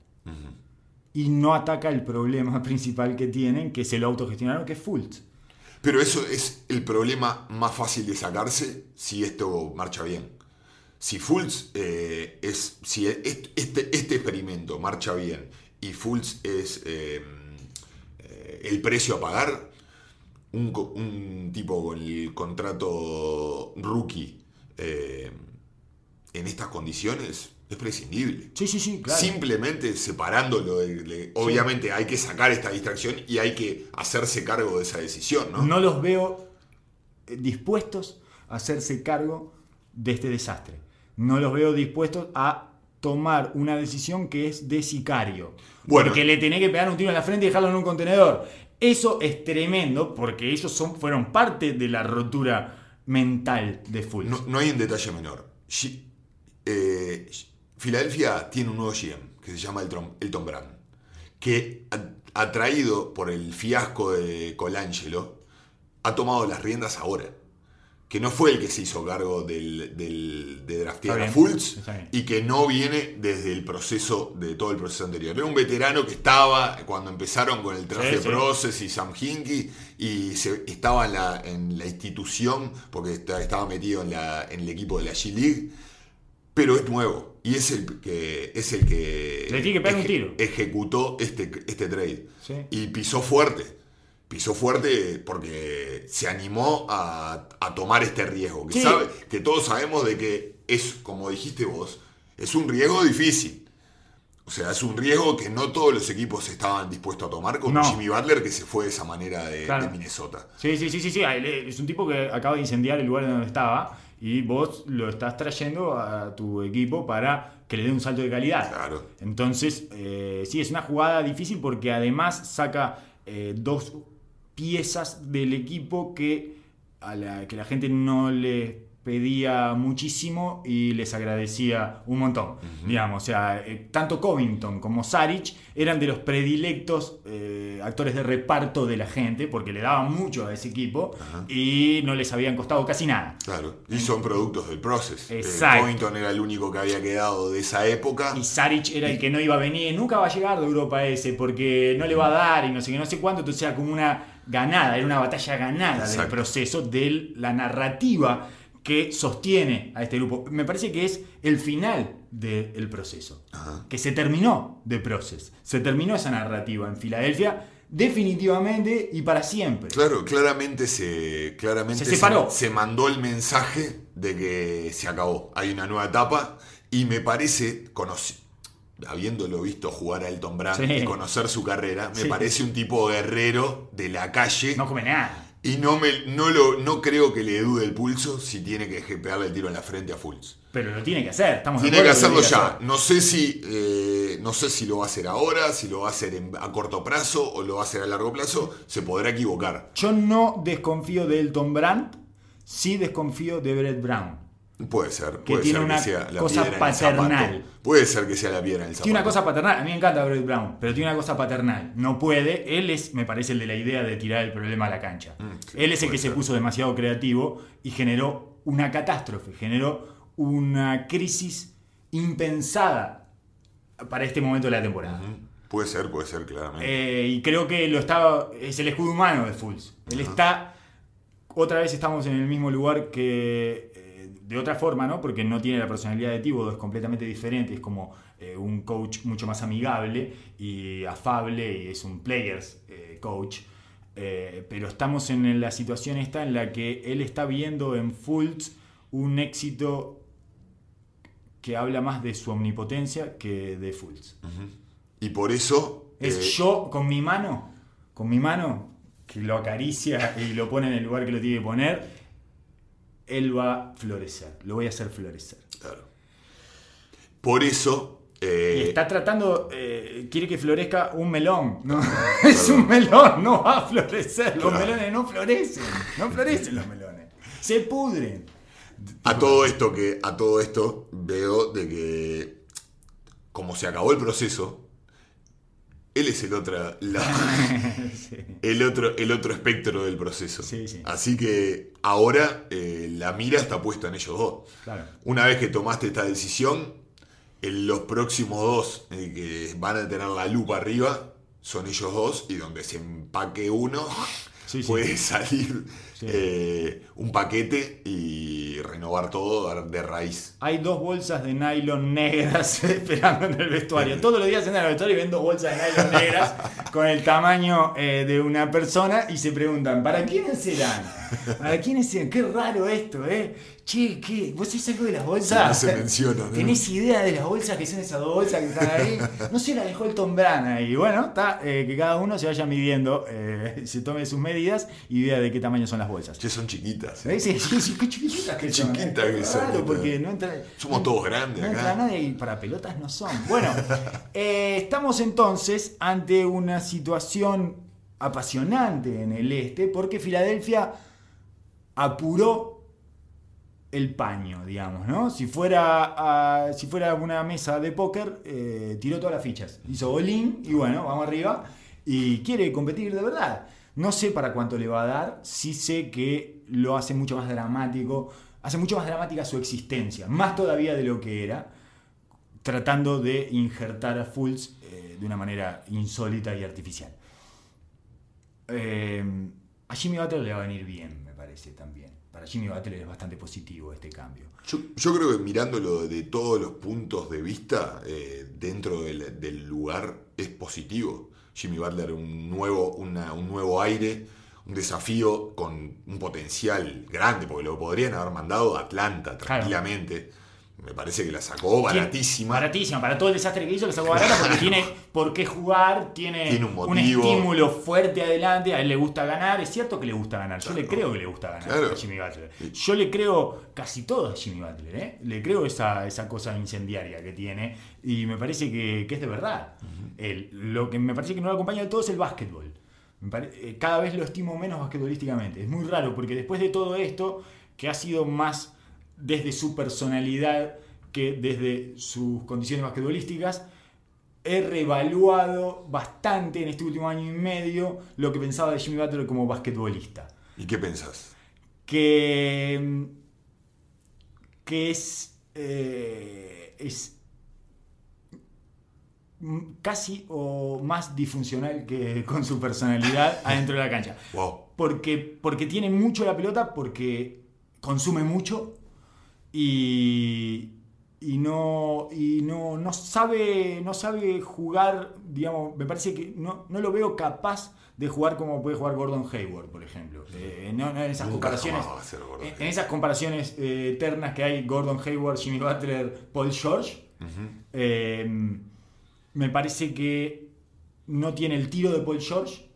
Y no ataca el problema principal que tienen, que es el autogestionaron, que es Fultz. Pero eso es el problema más fácil de sacarse si esto marcha bien. Si Fultz eh, es. Si est- este, este experimento marcha bien y Fultz es eh, eh, el precio a pagar, un, tipo con el contrato rookie eh, en estas condiciones es prescindible. Sí, sí, sí, claro. Simplemente separándolo. de- de- obviamente hay que sacar esta distracción y hay que hacerse cargo de esa decisión, ¿no? no los veo eh, dispuestos a hacerse cargo de este desastre. No los veo dispuestos a tomar una decisión que es de sicario. Bueno. porque le tenés que pegar un tiro en la frente y dejarlo en un contenedor. Eso es tremendo porque ellos son, fueron parte de la rotura mental de Fultz. No, no hay un detalle menor. Eh, Filadelfia tiene un nuevo GM que se llama Elton, Elton Brand, que atraído por el fiasco de Colangelo, ha tomado las riendas ahora. Que no fue el que se hizo cargo del, del- de draftear a Fultz y que no viene desde el proceso, de todo el proceso anterior. Era un veterano que estaba cuando empezaron con el traje Sí, sí. Process y Sam Hinkie y se, estaba en la, en la institución porque esta- estaba metido en, la, en el equipo de la G-League, pero es nuevo y es el que, es el que, Le tiene que pegar un tiro. ejecutó este, este trade Sí. y pisó fuerte. Pisó fuerte porque se animó a, a tomar este riesgo. Que, Sí. sabe, que todos sabemos de que es, como dijiste vos, es un riesgo difícil. O sea, es un riesgo que no todos los equipos estaban dispuestos a tomar, como No. Jimmy Butler, que se fue de esa manera de, Claro. de Minnesota. Sí, sí, sí, sí, sí. Él Es un tipo que acaba de incendiar el lugar donde estaba y vos lo estás trayendo a tu equipo para que le dé un salto de calidad. Claro. Entonces, eh, sí, es una jugada difícil porque además saca eh, dos piezas del equipo que a la que la gente no le pedía muchísimo y les agradecía un montón. Digamos, o sea, eh, tanto Covington como Saric eran de los predilectos eh, actores de reparto de la gente, porque le daban mucho a ese equipo y no les habían costado casi nada. Claro, y son productos del Process. Eh, Exacto. Covington era el único que había quedado de esa época. Y Saric era el que no iba a venir, nunca va a llegar de Europa ese, porque no le va a dar y no sé qué, no sé cuánto, entonces era como una ganada, era una batalla ganada del proceso, de la narrativa que sostiene a este grupo. Me parece que es el final del proceso, Ajá. que se terminó de Process, se terminó esa narrativa en Filadelfia definitivamente y para siempre. Claro, claramente se claramente Se separó. se mandó el mensaje de que se acabó. Hay una nueva etapa y me parece, conoci- habiéndolo visto jugar a Elton Brand Sí. y conocer su carrera, me Sí. parece un tipo guerrero de la calle No come nada. Y no me no lo no creo que le dude el pulso si tiene que pegarle el tiro en la frente a Fultz. Pero lo tiene que hacer, estamos Tiene que hacerlo ya. No sé si eh, no sé si lo va a hacer ahora, si lo va a hacer en- a corto plazo o lo va a hacer a largo plazo. Se podrá equivocar. Yo no desconfío de Elton Brand, sí desconfío de Brett Brown. Puede ser. Que puede tiene ser una sea la cosa piedra en el paternal. Puede ser que sea la piedra en el zapato. Tiene una cosa paternal, a mí me encanta Brett Brown, pero tiene una cosa paternal. No puede, él es, me parece, el de la idea de tirar el problema a la cancha. Mm, sí, él es el que se puso demasiado creativo y generó una catástrofe, generó una crisis impensada para este momento de la temporada. Puede ser, puede ser, claramente. Eh, y creo que lo está, es el escudo humano de Fulls. Él está, otra vez estamos en el mismo lugar que de otra forma, ¿no? Porque no tiene la personalidad de Thibodeau, es completamente diferente, es como eh, un coach mucho más amigable y afable y es un players eh, coach. Eh, pero estamos en la situación esta en la que él está viendo en Fultz un éxito que habla más de su omnipotencia que de Fultz. y por eso. Es yo con mi mano, con mi mano, que lo acaricia y lo pone en el lugar que lo tiene que poner, él va a florecer. Lo voy a hacer florecer. claro. Por eso. eh, Y está tratando, eh, quiere que florezca un melón. ¿no? es un melón, no va a florecer. Los Claro. melones no florecen. No florecen los melones. Se pudren. A todo esto que. A todo esto veo de que. Como se acabó el proceso. Él es el otro. la- Sí. el otro, el otro espectro del proceso. Sí, sí. Así que ahora eh, la mira está puesta en ellos dos. Claro. Una vez que tomaste esta decisión, en los próximos dos eh, que van a tener la lupa arriba son ellos dos y donde se empaque uno puede salir Sí. eh, un paquete y renovar todo de raíz. Hay dos bolsas de nylon negras esperando en el vestuario. Todos los días entran al vestuario y ven dos bolsas de nylon negras con el tamaño eh, de una persona y se preguntan, ¿para quiénes serán? ¿Para quiénes serán? Qué raro esto, ¿eh? Che, ¿qué? ¿Vos sabés algo de las bolsas? Sí, no se menciona, ¿no? ¿Tenés idea de las bolsas que son esas dos bolsas que están ahí? No sé, la dejó el Tom Brand ahí. Bueno, está, eh, que cada uno se vaya midiendo, eh, se tome sus medidas y vea de qué tamaño son las bolsas. Che, son chiquitas. ¿Ves? Sí, sí, sí, qué chiquititas que son. Chiquitas que son, Claro, ¿viste? porque no entra. Somos todos grandes No acá. entra nadie y para pelotas no son. Bueno, eh, estamos entonces ante una situación apasionante en el este porque Filadelfia apuró el paño, digamos, ¿no? Si fuera, si fuera una mesa de póker, eh, tiró todas las fichas. Hizo bolín y bueno, vamos arriba. Y quiere competir de verdad. No sé para cuánto le va a dar, sí sé que lo hace mucho más dramático, hace mucho más dramática su existencia, más todavía de lo que era, tratando de injertar a Fultz eh, de una manera insólita y artificial. Eh, a Jimmy Butler le va a venir bien, parece también. Para Jimmy Butler es bastante positivo este cambio. Yo, yo creo que mirándolo de todos los puntos de vista, eh, dentro del, del lugar es positivo. Jimmy Butler, un nuevo, una- un nuevo aire, un desafío con un potencial grande, porque lo podrían haber mandado a Atlanta tranquilamente. Me parece que la sacó baratísima. Baratísima. Para todo el desastre que hizo, le sacó barata porque tiene por qué jugar, tiene, Tiene un estímulo fuerte adelante. A él le gusta ganar. Es cierto que le gusta ganar. Yo le creo que le gusta ganar Claro. a Jimmy Butler. Yo le creo casi todo a Jimmy Butler. ¿eh? Le creo esa, esa cosa incendiaria que tiene. Y me parece que, que es de verdad. Él, lo que me parece que no lo acompaña del todo es el básquetbol. Eh, cada vez lo estimo menos basquetbolísticamente. Es muy raro porque después de todo esto, que ha sido más desde su personalidad que desde sus condiciones basquetbolísticas, he reevaluado bastante en este último año y medio lo que pensaba de Jimmy Butler como basquetbolista. ¿Y qué pensás? Que, que es, eh, es casi o más disfuncional que con su personalidad adentro de la cancha. Wow. Porque, porque tiene mucho la pelota, porque consume mucho y, y no, y no, no, sabe, no sabe jugar, digamos, me parece que no, no lo veo capaz de jugar como puede jugar Gordon Hayward, por ejemplo. Eh, no, no en esas Nunca comparaciones. En, esas comparaciones eh, eternas que hay Gordon Hayward, Jimmy Butler, Paul George, eh, me parece que no tiene el tiro de Paul George.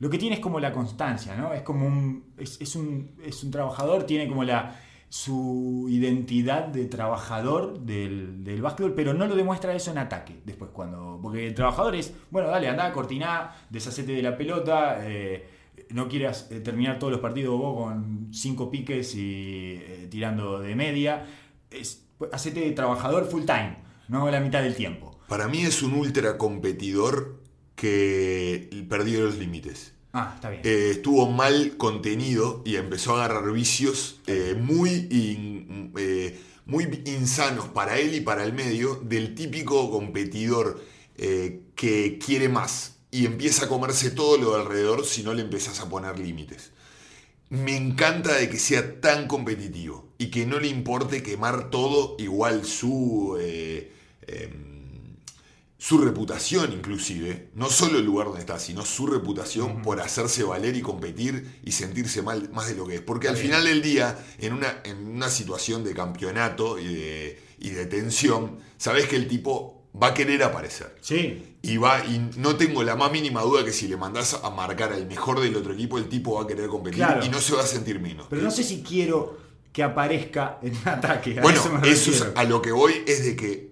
Lo que tiene es como la constancia, ¿no? Es como un. Es, es un, es un trabajador, tiene como la su identidad de trabajador del, del básquetbol, pero no lo demuestra eso en ataque. Después, cuando. Porque el trabajador es, bueno, dale, anda, cortina, deshacete de la pelota, eh, no quieras eh, terminar todos los partidos vos con cinco piques y eh, tirando de media. Es, hacete de trabajador full time, no la mitad del tiempo. Para mí es un ultra competidor que perdió los límites. Ah. Eh, estuvo mal contenido y empezó a agarrar vicios eh, muy, eh, muy insanos para él y para el medio del típico competidor que quiere más y empieza a comerse todo lo de alrededor si no le empezás a poner límites. Me encanta de que sea tan competitivo y que no le importe quemar todo igual su... em, su reputación inclusive, no solo el lugar donde está, sino su reputación por hacerse valer y competir y sentirse mal más de lo que es. Porque al bien. final del día, en una, en una situación de campeonato y de, y de tensión, sabes que el tipo va a querer aparecer. Sí, Y, va, y no tengo la más mínima duda que si le mandás a marcar al mejor del otro equipo, el tipo va a querer competir Claro. y no se va a sentir menos. pero no sé si quiero que aparezca en un ataque. A Bueno, eso es- a lo que voy es de que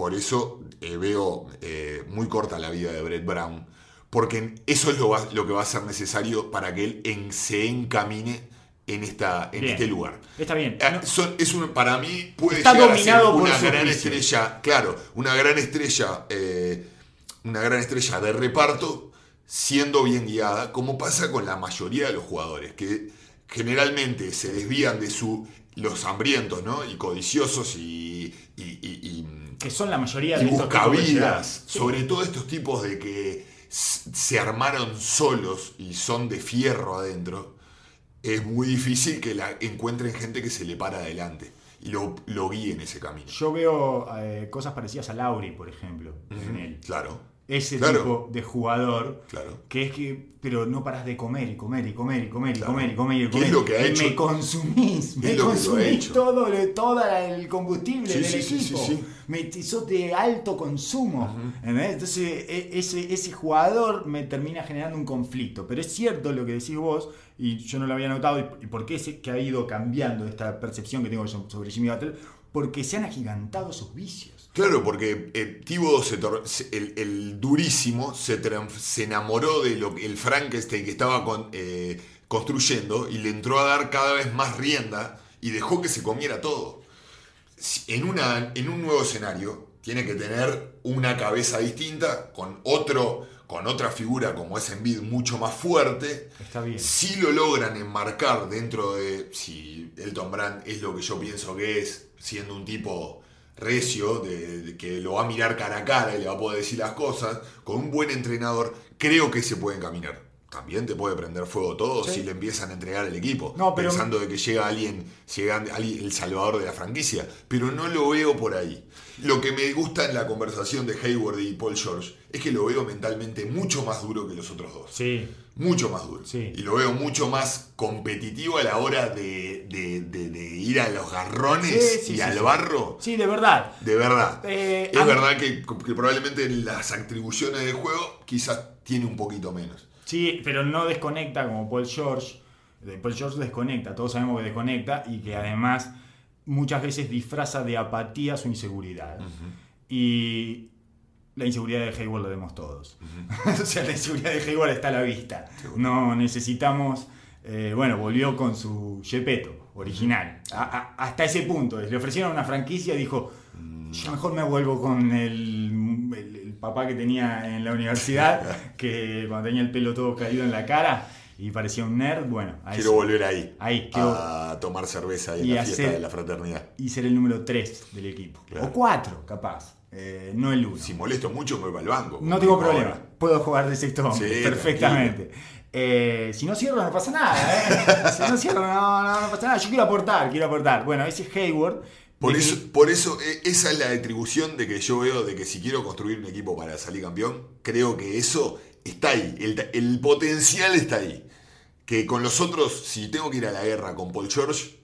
por eso eh, veo eh, muy corta la vida de Brett Brown, porque eso es lo, va- lo que va a ser necesario para que él en- se encamine en, esta, en Bien. este lugar. Está bien. Eh, No- son- es un, para mí puede Está llegar a ser dominado una gran estrella, claro, una gran estrella, eh, una gran estrella de reparto, siendo bien guiada, como pasa con la mayoría de los jugadores, que generalmente se desvían de su los hambrientos, ¿no? Y codiciosos y, y- y- y, que son la mayoría de y estos de buscavidas. Sí. sobre todo estos tipos de que se armaron solos y son de fierro adentro, es muy difícil que la encuentren gente que se le para adelante y lo, lo guíe en ese camino. Yo veo eh, cosas parecidas a Lauri, por ejemplo, en él. Claro, Ese Claro. tipo de jugador claro. que es que, pero no paras de comer y comer y comer y comer y comer y comer y ¿Qué comer. es lo que ha Y hecho? Me consumís, me lo consumís todo, todo el combustible Sí, del sí, equipo. sí. Me sos de alto consumo. Entonces, e- ese, ese jugador me termina generando un conflicto. Pero es cierto lo que decís vos, y yo no lo había notado, y, por qué es que ha ido cambiando esta percepción que tengo so- sobre Jimmy Butler, porque se han agigantado sus vicios. Claro, porque eh, Thibodeau se el, el durísimo se, se enamoró de lo que el Frankenstein que estaba con- eh, construyendo y le entró a dar cada vez más rienda y dejó que se comiera todo. En, una, en un nuevo escenario tiene que tener una cabeza distinta con otro con otra figura como es Embiid mucho más fuerte. Está bien. Si lo logran enmarcar dentro de si Elton Brand es lo que yo pienso que es, siendo un tipo recio, de, que lo va a mirar cara a cara y le va a poder decir las cosas, con un buen entrenador, creo que se pueden caminar. También te puede prender fuego todo Sí. si le empiezan a entregar el equipo, No, pero- pensando de que llega alguien, llega alguien, el salvador de la franquicia. Pero no lo veo por ahí. Lo que me gusta en la conversación de Hayward y Paul George es que lo veo mentalmente mucho más duro que los otros dos Sí, mucho más duro. Sí. Y lo veo mucho más competitivo a la hora de, de- de- de ir a los garrones Sí, y al barro. sí, de verdad. De verdad. Eh, es mí- verdad que, que probablemente en las atribuciones del juego quizás tiene un poquito menos. Sí, pero no desconecta como Paul George. Paul George desconecta, todos sabemos que desconecta y que además muchas veces disfraza de apatía su inseguridad. Y la inseguridad de Hayward lo vemos todos. o sea, la inseguridad de Hayward está a la vista. No necesitamos. eh, bueno, volvió con su Gepetto original. A- a- hasta ese punto. Le ofrecieron una franquicia y dijo: Yo mejor me vuelvo con el papá que tenía en la universidad, que cuando tenía el pelo todo caído en la cara y parecía un nerd. Bueno, a Quiero volver ahí. Ahí, quiero- A tomar cerveza ahí en Y la fiesta de la fraternidad. y ser el número 3 del equipo. Claro. O 4, capaz. Eh, no el 1. Si molesto mucho, me voy el banco. No tengo problema. ahora. Puedo jugar de sexto hombre Sí, perfectamente. Eh, si no cierro, no pasa nada. ¿eh? Si no cierro, no, no, no pasa nada. Yo quiero aportar, quiero aportar. Bueno, ese Hayward. Por eso, por eso, eh, esa es la atribución de que yo veo de que si quiero construir un equipo para salir campeón, creo que eso está ahí. El, el potencial está ahí. Que con los otros, si tengo que ir a la guerra con Paul George,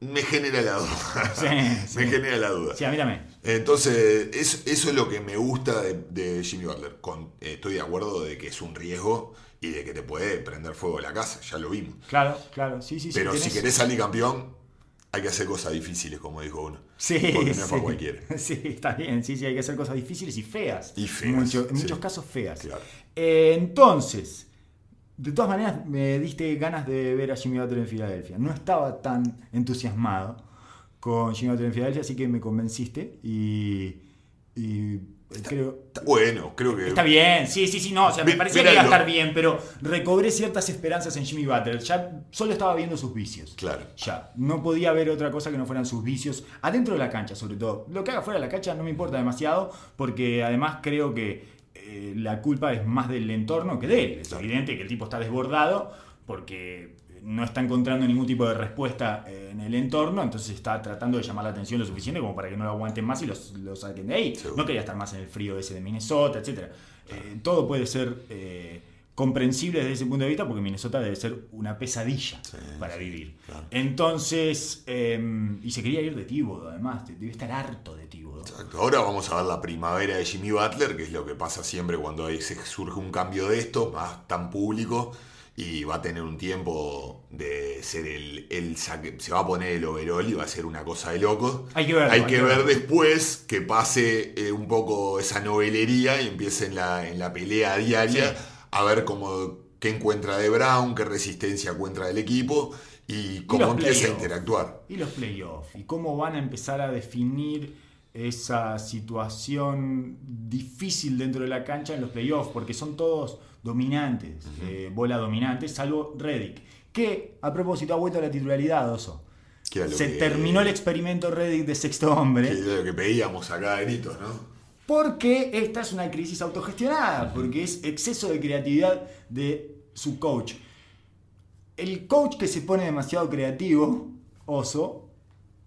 me genera la duda. Sí, me sí. genera la duda. Sí, a mí también. Entonces, eso, eso es lo que me gusta de, de Jimmy Butler. Con- eh, estoy de acuerdo de que es un riesgo y de que te puede prender fuego la casa, ya lo vimos. Claro, claro. Sí, sí, sí. Pero si tenés- querés salir campeón, hay que hacer cosas difíciles, como dijo uno. Sí, Porque no es sí. para cualquiera. Sí, está bien. Sí, sí, hay que hacer cosas difíciles y feas. Y feas, Mucho- en sí. muchos casos feas. Claro. Eh, entonces, de todas maneras, me diste ganas de ver a Jimmy Butler en Filadelfia. No estaba tan entusiasmado con Jimmy Butler en Filadelfia, así que me convenciste y, y creo... Está bueno, creo que. Está bien, sí, sí, sí, no, o sea, me parecía que iba a estar bien, pero recobré ciertas esperanzas en Jimmy Butler. Ya solo estaba viendo sus vicios. Claro. Ya, no podía ver otra cosa que no fueran sus vicios, adentro de la cancha sobre todo. Lo que haga fuera de la cancha no me importa demasiado, porque además creo que eh, la culpa es más del entorno que de él. Es evidente que el tipo está desbordado porque no está encontrando ningún tipo de respuesta en el entorno, entonces está tratando de llamar la atención lo suficiente como para que no lo aguanten más y los, lo saquen de ahí. No quería estar más en el frío ese de Minnesota, etc. todo puede ser eh, comprensible desde ese punto de vista porque Minnesota debe ser una pesadilla Sí, para vivir. claro. Entonces, eh, y se quería ir de Tíbodo, además, debe estar harto de Tíbodo. Exacto. Ahora vamos a ver la primavera de Jimmy Butler, que es lo que pasa siempre cuando se surge un cambio de esto, más tan público, y va a tener un tiempo de ser el, el saque- se va a poner el overall y va a ser una cosa de locos. Hay que verlo, Hay que ver después que pase eh, un poco esa novelería y empiece en la, en la pelea diaria Sí. a ver cómo qué encuentra de Brown, qué resistencia encuentra del equipo y cómo empieza a interactuar. Y los playoffs, y cómo van a empezar a definir esa situación difícil dentro de la cancha en los playoffs, porque son todos dominantes, eh, bola dominante, salvo Reddick, que a propósito ha vuelto a la titularidad, Oso. Se que- terminó el experimento Reddick de sexto hombre. que lo que pedíamos acá de gritos, ¿no? Porque esta es una crisis autogestionada, porque es exceso de creatividad de su coach. El coach que se pone demasiado creativo, oso,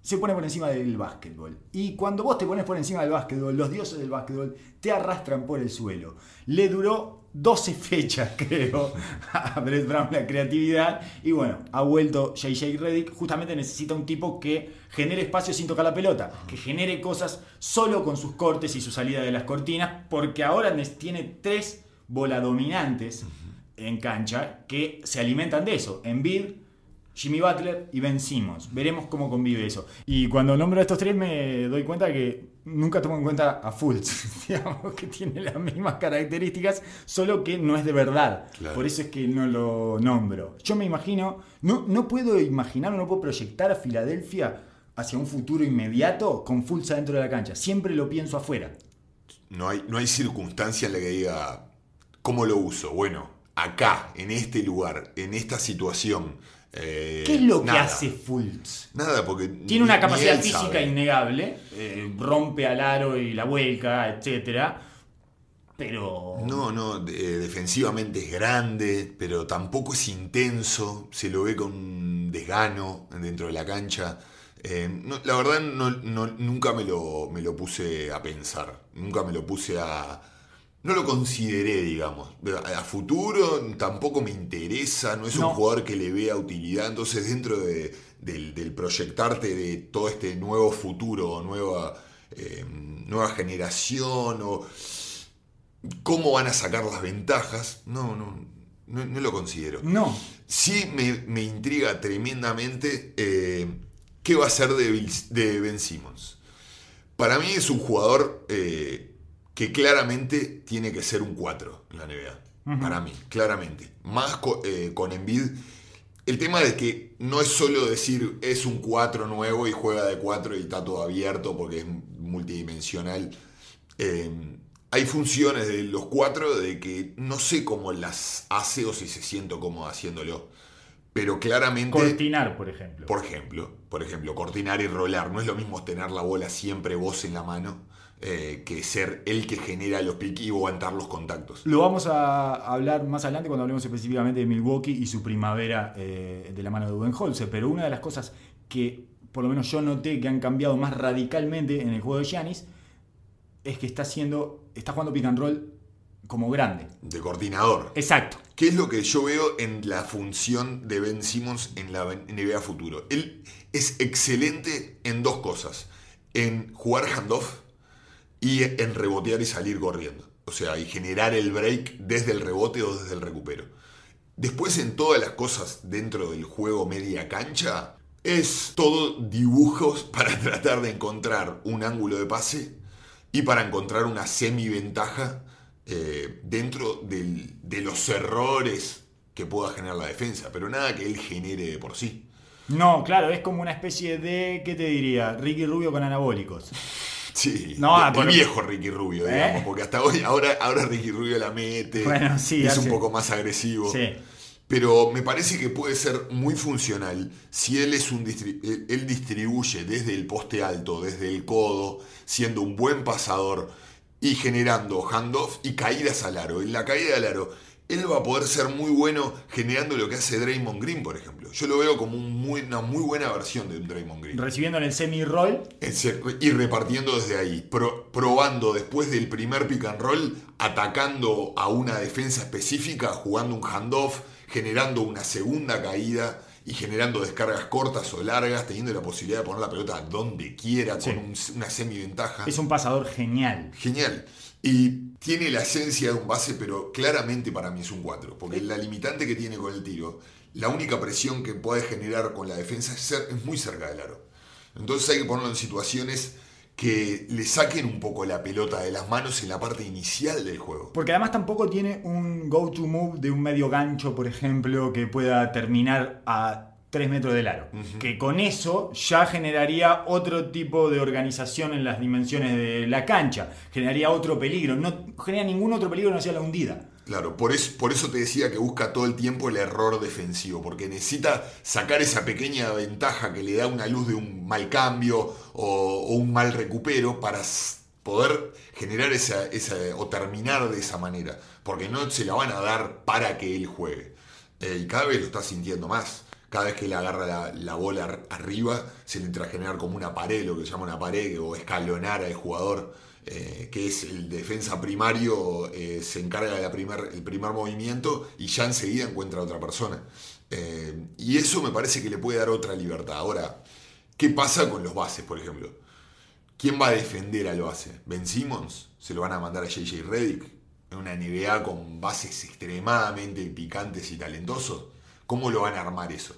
se pone por encima del básquetbol. Y cuando vos te pones por encima del básquetbol, los dioses del básquetbol te arrastran por el suelo. Le duró 12 fechas, creo, a Brett Brown la creatividad. Y bueno, ha vuelto JJ Reddick. Justamente necesita un tipo que genere espacio sin tocar la pelota, que genere cosas solo con sus cortes y su salida de las cortinas, porque ahora tiene tres bola dominantes en cancha que se alimentan de eso. Embiid, Jimmy Butler y Ben Simmons. Veremos cómo convive eso. Y cuando nombro a estos tres me doy cuenta que nunca tomo en cuenta a Fultz, digamos, que tiene las mismas características, solo que no es de verdad. Claro. Por eso es que no lo nombro. Yo me imagino, no, no puedo imaginar, no puedo proyectar a Filadelfia hacia un futuro inmediato con Fultz adentro de la cancha. Siempre lo pienso afuera. No hay, no hay circunstancia en la que diga cómo lo uso. Bueno, acá, en este lugar, en esta situación. Eh, ¿Qué es lo que hace Fultz? Nada, porque. Tiene una capacidad física sabe. innegable, eh, rompe al aro y la vuelca, etcétera. Pero No, no, eh, defensivamente es grande, pero tampoco es intenso, se lo ve con desgano dentro de la cancha. Eh, no, la verdad no, no- nunca me lo, me lo puse a pensar, nunca me lo puse a... No lo consideré, digamos. A, futuro tampoco me interesa, no es No. un jugador que le vea utilidad, entonces dentro de- del, del proyectarte de todo este nuevo futuro, nueva, eh, nueva generación o cómo van a sacar las ventajas, no, no, no, no lo considero. no. Sí me, me intriga tremendamente eh, qué va a ser de, de Ben Simmons. Para mí es un jugador eh, que claramente tiene que ser un 4 en la NBA. Para mí, claramente. Más co- eh, con Embiid. El tema de que no es solo decir es un 4 nuevo y juega de 4 y está todo abierto porque es multidimensional. Eh, hay funciones de los 4 de que no sé cómo las hace o si se siento cómodo haciéndolo. Pero claramente... Cortinar, por ejemplo. Por ejemplo, por ejemplo, cortinar y rolar. No es lo mismo tener la bola siempre vos en la mano eh, que ser el que genera los piques y aguantar los contactos. Lo vamos a hablar más adelante cuando hablemos específicamente de Milwaukee y su primavera eh, de la mano de Budenholzer. Pero una de las cosas que por lo menos yo noté que han cambiado más radicalmente en el juego de Giannis es que está haciendo, está jugando pick and roll como grande. De coordinador. Exacto. ¿Qué es lo que yo veo en la función de Ben Simmons en la NBA futuro? Él es excelente en dos cosas. En jugar handoff y en rebotear y salir corriendo. O sea, y generar el break desde el rebote o desde el recupero. Después en todas las cosas dentro del juego media cancha, es todo dibujos para tratar de encontrar un ángulo de pase y para encontrar una semi-ventaja eh, dentro de los errores que pueda generar la defensa, pero nada que él genere de por sí. No, claro, es como una especie de, ¿qué te diría? Ricky Rubio con anabólicos. Sí, No, el viejo Ricky Rubio, ¿Eh? digamos, porque hasta hoy, ahora, ahora Ricky Rubio la mete, Bueno, sí, es hace- un poco más agresivo. Sí. Pero me parece que puede ser muy funcional si él, es un distri- él- distribuye desde el poste alto, desde el codo, siendo un buen pasador y generando handoff y caídas al aro. En la caída al aro, él va a poder ser muy bueno generando lo que hace Draymond Green, por ejemplo. Yo lo veo como un muy- una muy buena versión de un Draymond Green. Recibiendo en el semi-roll, Y repartiendo desde ahí, pro- probando después del primer pick and roll, atacando a una defensa específica, jugando un handoff, generando una segunda caída y generando descargas cortas o largas, teniendo la posibilidad de poner la pelota donde quiera, Sí. con un- una semiventaja. es un pasador genial. Genial. Y tiene la esencia de un base, pero claramente para mí es un 4. Porque la limitante que tiene con el tiro, la única presión que puede generar con la defensa es, ser- es muy cerca del aro. Entonces hay que ponerlo en situaciones que le saquen un poco la pelota de las manos en la parte inicial del juego. Porque además tampoco tiene un go-to move de un medio gancho, por ejemplo, que pueda terminar a 3 metros del aro. Que con eso ya generaría otro tipo de organización en las dimensiones de la cancha. Generaría otro peligro. No genera ningún otro peligro no sea la hundida. Claro, por eso, por eso te decía que busca todo el tiempo el error defensivo, porque necesita sacar esa pequeña ventaja que le da una luz de un mal cambio o, o un mal recupero para poder generar esa, esa o terminar de esa manera, porque no se la van a dar para que él juegue. Eh, y cada vez lo está sintiendo más. Cada vez que le agarra la, la bola ar- arriba, se le entra a generar como una pared, lo que se llama una pared, o escalonar al jugador eh, que es el defensa primario, eh, se encarga del primer, el primer movimiento y ya enseguida encuentra a otra persona. Eh, y eso me parece que le puede dar otra libertad. Ahora, ¿qué pasa con los bases, por ejemplo? ¿Quién va a defender al base? ¿Ben Simmons? ¿Se lo van a mandar a JJ Redick? ¿En una NBA con bases extremadamente picantes y talentosos? ¿Cómo lo van a armar eso?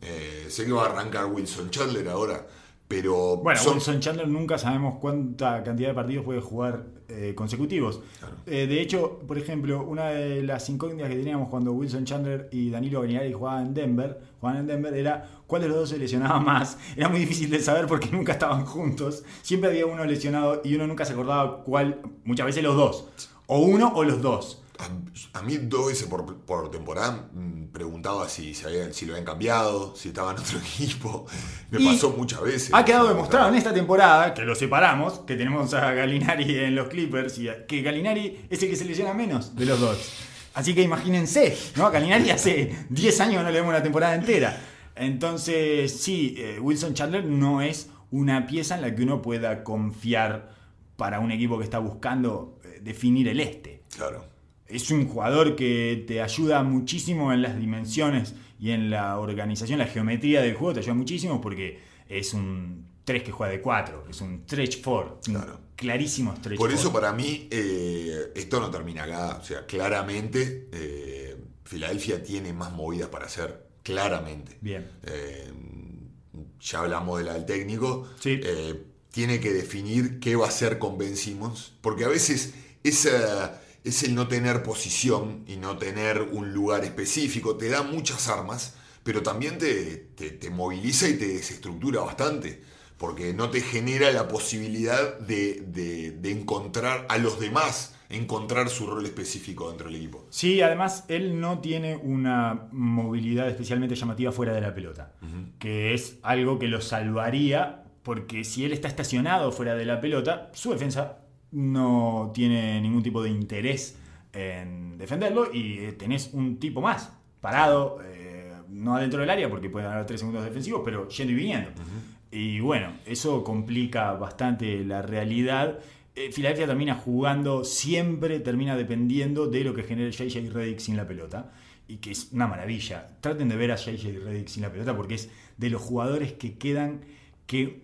Eh, sé que va a arrancar Wilson Chandler ahora, pero Bueno, son- Wilson Chandler nunca sabemos cuánta cantidad de partidos puede jugar eh, consecutivos. Claro. Eh, de hecho, por ejemplo, una de las incógnitas que teníamos cuando Wilson Chandler y Danilo Gallinari jugaban en Denver, jugaban en Denver, era cuál de los dos se lesionaba más. Era muy difícil de saber porque nunca estaban juntos. Siempre había uno lesionado y uno nunca se acordaba cuál, muchas veces los dos. O uno o los dos. A, a mí dos veces por, por temporada mm, preguntaba si, se si lo habían cambiado, si estaba en otro equipo. Me Y pasó muchas veces. Ha quedado demostrado en esta temporada, que lo separamos, que tenemos a Galinari en los Clippers, y a- que Galinari es el que se lesiona menos de los dos. Así que imagínense, ¿no? A Galinari hace 10 años no le vemos una temporada entera. Entonces, sí, eh, Wilson Chandler no es una pieza en la que uno pueda confiar para un equipo que está buscando eh, definir el este Claro. Es un jugador que te ayuda muchísimo en las dimensiones y en la organización, la geometría del juego te ayuda muchísimo porque es un 3 que juega de 4, es un stretch 4, un Claro. clarísimo stretch Por four. eso para mí eh, esto no termina acá. O sea, claramente eh, Filadelfia tiene más movidas para hacer. Claramente. Bien. Eh, ya hablamos de la del técnico. Sí. Tiene que definir qué va a hacer con Ben Simmons, porque a veces esa, es el no tener posición y no tener un lugar específico, te da muchas armas, pero también te, te, moviliza y te desestructura bastante, porque no te genera la posibilidad de, de encontrar a los demás encontrar su rol específico dentro del equipo. Sí, además él no tiene una movilidad especialmente llamativa fuera de la pelota, que es algo que lo salvaría porque si él está estacionado fuera de la pelota, su defensa no tiene ningún tipo de interés en defenderlo y eh, tenés un tipo más parado, eh, no adentro del área porque pueden haber tres segundos defensivos, pero yendo y viniendo. Y bueno, eso complica bastante la realidad eh, Filadelfia termina jugando, siempre termina dependiendo de lo que genere JJ Redick sin la pelota. Y que es una maravilla. Traten de ver a JJ Redick sin la pelota porque es de los jugadores que quedan que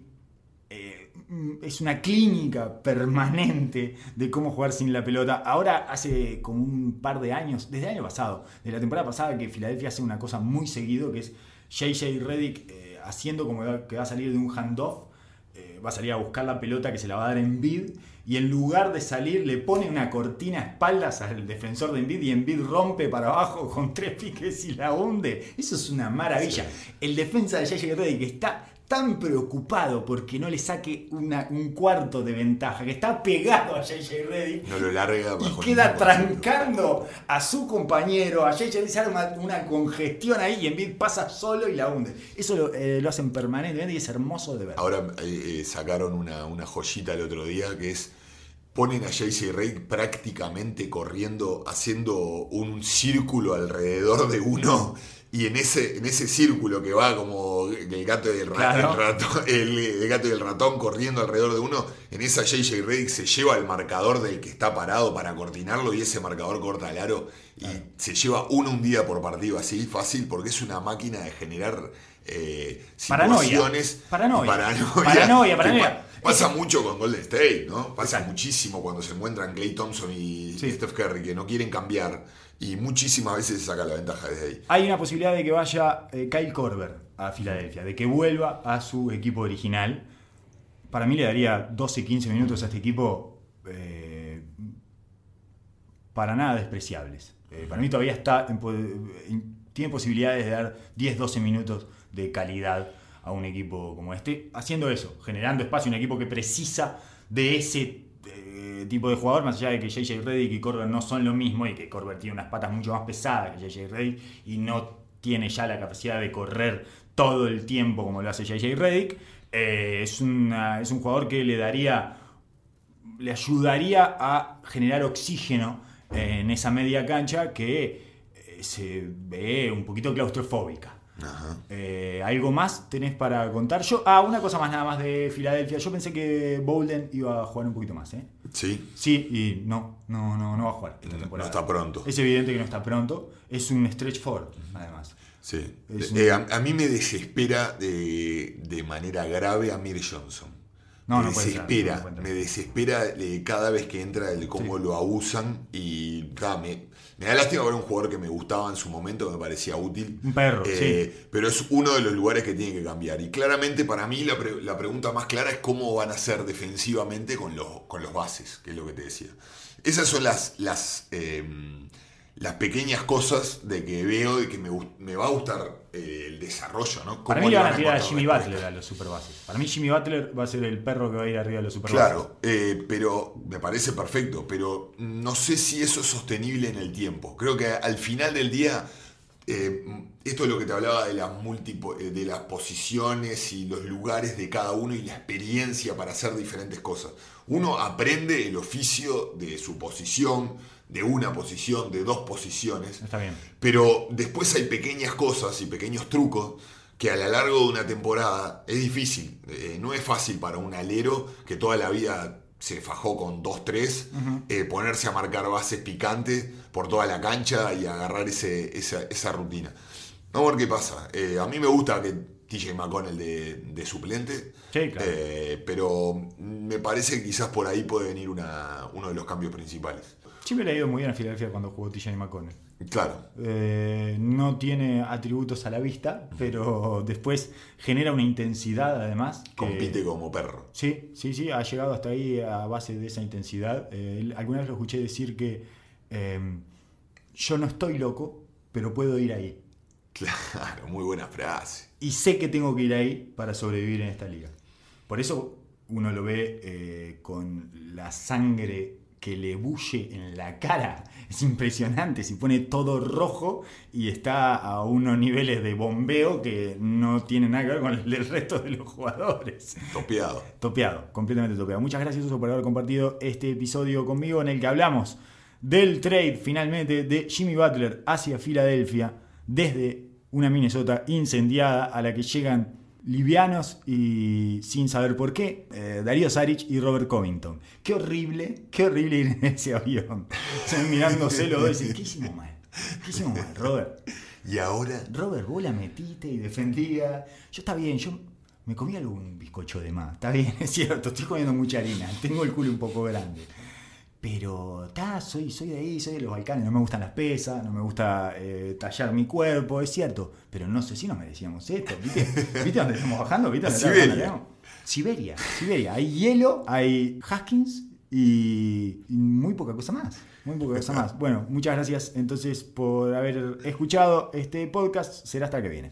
es una clínica permanente de cómo jugar sin la pelota. Ahora hace como un par de años, desde el año pasado, de la temporada pasada, que Filadelfia hace una cosa muy seguido, que es JJ Redick eh, haciendo como que va a salir de un handoff, va a salir a buscar la pelota que se la va a dar en bid y en lugar de salir le pone una cortina a espaldas al defensor de Envid y Envid rompe para abajo con tres piques y la hunde. Eso es una maravilla. El defensa de JJ Reddick está tan preocupado porque no le saque un cuarto de ventaja, que está pegado a JJ Reddy no lo larga y queda trancando a su compañero, a JJ Reddy sale una, congestión ahí y Envid pasa solo y la hunde. Eso lo, eh, hacen permanentemente y es hermoso de ver. Ahora eh, eh, sacaron una, una joyita el otro día que es ponen a JJ Reddick prácticamente corriendo, haciendo un círculo alrededor de uno y en ese, en ese círculo que va como el gato y el, ratón, el, gato y el ratón corriendo alrededor de uno, en esa JJ Reddick se lleva el marcador del que está parado para coordinarlo y ese marcador corta el aro y se lleva uno un día por partido así, fácil, porque es una máquina de generar eh, situaciones. Paranoia. Paranoia. Paranoia, Pasa mucho con Golden State, ¿no? Pasa muchísimo cuando se encuentran Clay Thompson y Steph Curry que no quieren cambiar y muchísimas veces se saca la ventaja desde ahí. Hay una posibilidad de que vaya eh, Kyle Korver a Filadelfia, de que vuelva a su equipo original. Para mí le daría 12-15 minutos a este equipo eh, para nada despreciables. Eh, para mí todavía está tiene posibilidades de dar 10-12 minutos de calidad a un equipo como este, haciendo eso, generando espacio, un equipo que precisa de ese tipo de jugador, más allá de que JJ Reddick y Corber no son lo mismo y que Corber tiene unas patas mucho más pesadas que JJ Reddick y no tiene ya la capacidad de correr todo el tiempo como lo hace JJ Reddick, eh, es, es un jugador que le daría, le ayudaría a generar oxígeno en esa media cancha que eh, se ve un poquito claustrofóbica. Eh, ¿Algo más tenés para contar? Yo, ah, una cosa más nada más de Filadelfia. Yo pensé que Bolden iba a jugar un poquito más, ¿eh? Sí. Sí, y no, no, no, no va a jugar esta temporada. No está pronto. Es evidente que no está pronto. Es un stretch forward, además. Sí. Eh, a, mí me desespera de, de manera grave a Mir Johnson. No, me desespera, me desespera cada vez que entra el cómo lo abusan y me, me da lástima ver un jugador que me gustaba en su momento, me parecía útil. Un perro, eh, sí. Pero es uno de los lugares que tiene que cambiar. Y claramente para mí la, pregunta más clara es cómo van a ser defensivamente con los, con los bases, que es lo que te decía. Esas son las, las, em, las pequeñas cosas de que veo y que me, me va a gustar el desarrollo, ¿no? Para mí le van a tirar a Jimmy Butler a los superbases. Para mí Jimmy Butler va a ser el perro que va a ir arriba de los superbases. Claro, eh, pero me parece perfecto, pero no sé si eso es sostenible en el tiempo. Creo que al final del día, eh, esto es lo que te hablaba de las, de las posiciones y los lugares de cada uno y la experiencia para hacer diferentes cosas. Uno aprende el oficio de su posición, de una posición, de dos posiciones. Está bien. Pero después hay pequeñas cosas y pequeños trucos que a lo largo de una temporada es difícil. Eh, no es fácil para un alero que toda la vida se fajó con 2-3, eh, ponerse a marcar bases picantes por toda la cancha y agarrar ese, esa, rutina. Vamos a ver qué pasa. Eh, a mí me gusta que TJ McConnell de, de suplente, sí, claro. pero me parece que quizás por ahí puede venir uno de los cambios principales. Siempre le ha ido muy bien a Filadelfia cuando jugó TJ McConnell. Claro. Eh, no tiene atributos a la vista, pero después genera una intensidad además. que- Compite como perro. Sí, sí, sí, ha llegado hasta ahí a base de esa intensidad. Eh, alguna vez lo escuché decir que eh, yo no estoy loco, pero puedo ir ahí. Claro, muy buena frase. Y sé que tengo que ir ahí para sobrevivir en esta liga. Por eso uno lo ve eh, con la sangre que le bulle en la cara. Es impresionante, se pone todo rojo y está a unos niveles de bombeo que no tienen nada que ver con el resto de los jugadores. Topeado. Topeado, completamente topeado. Muchas gracias Uso por haber compartido este episodio conmigo en el que hablamos del trade finalmente de Jimmy Butler hacia Filadelfia desde una Minnesota incendiada a la que llegan livianos y sin saber por qué, eh, Darío Saric y Robert Covington. Qué horrible, qué horrible ir en ese avión. Mirándose los dos y dicen, ¿qué hicimos mal? ¿Qué hicimos mal, Robert? Y ahora, Robert, vos la metiste y defendía. Yo está bien, yo me comí algún bizcocho de más. Está bien, es cierto, estoy comiendo mucha harina. Tengo el culo un poco grande. Pero, está, soy, soy de ahí, soy de los Balcanes. No me gustan las pesas, no me gusta eh, tallar mi cuerpo, es cierto. Pero no sé si nos merecíamos esto. ¿Viste, ¿Viste dónde estamos bajando? ¿Viste dónde Siberia. bajando? Siberia, Siberia. Hay hielo, hay Haskins y, muy poca cosa más. Muy poca cosa más. Bueno, muchas gracias entonces por haber escuchado este podcast. Será hasta que viene.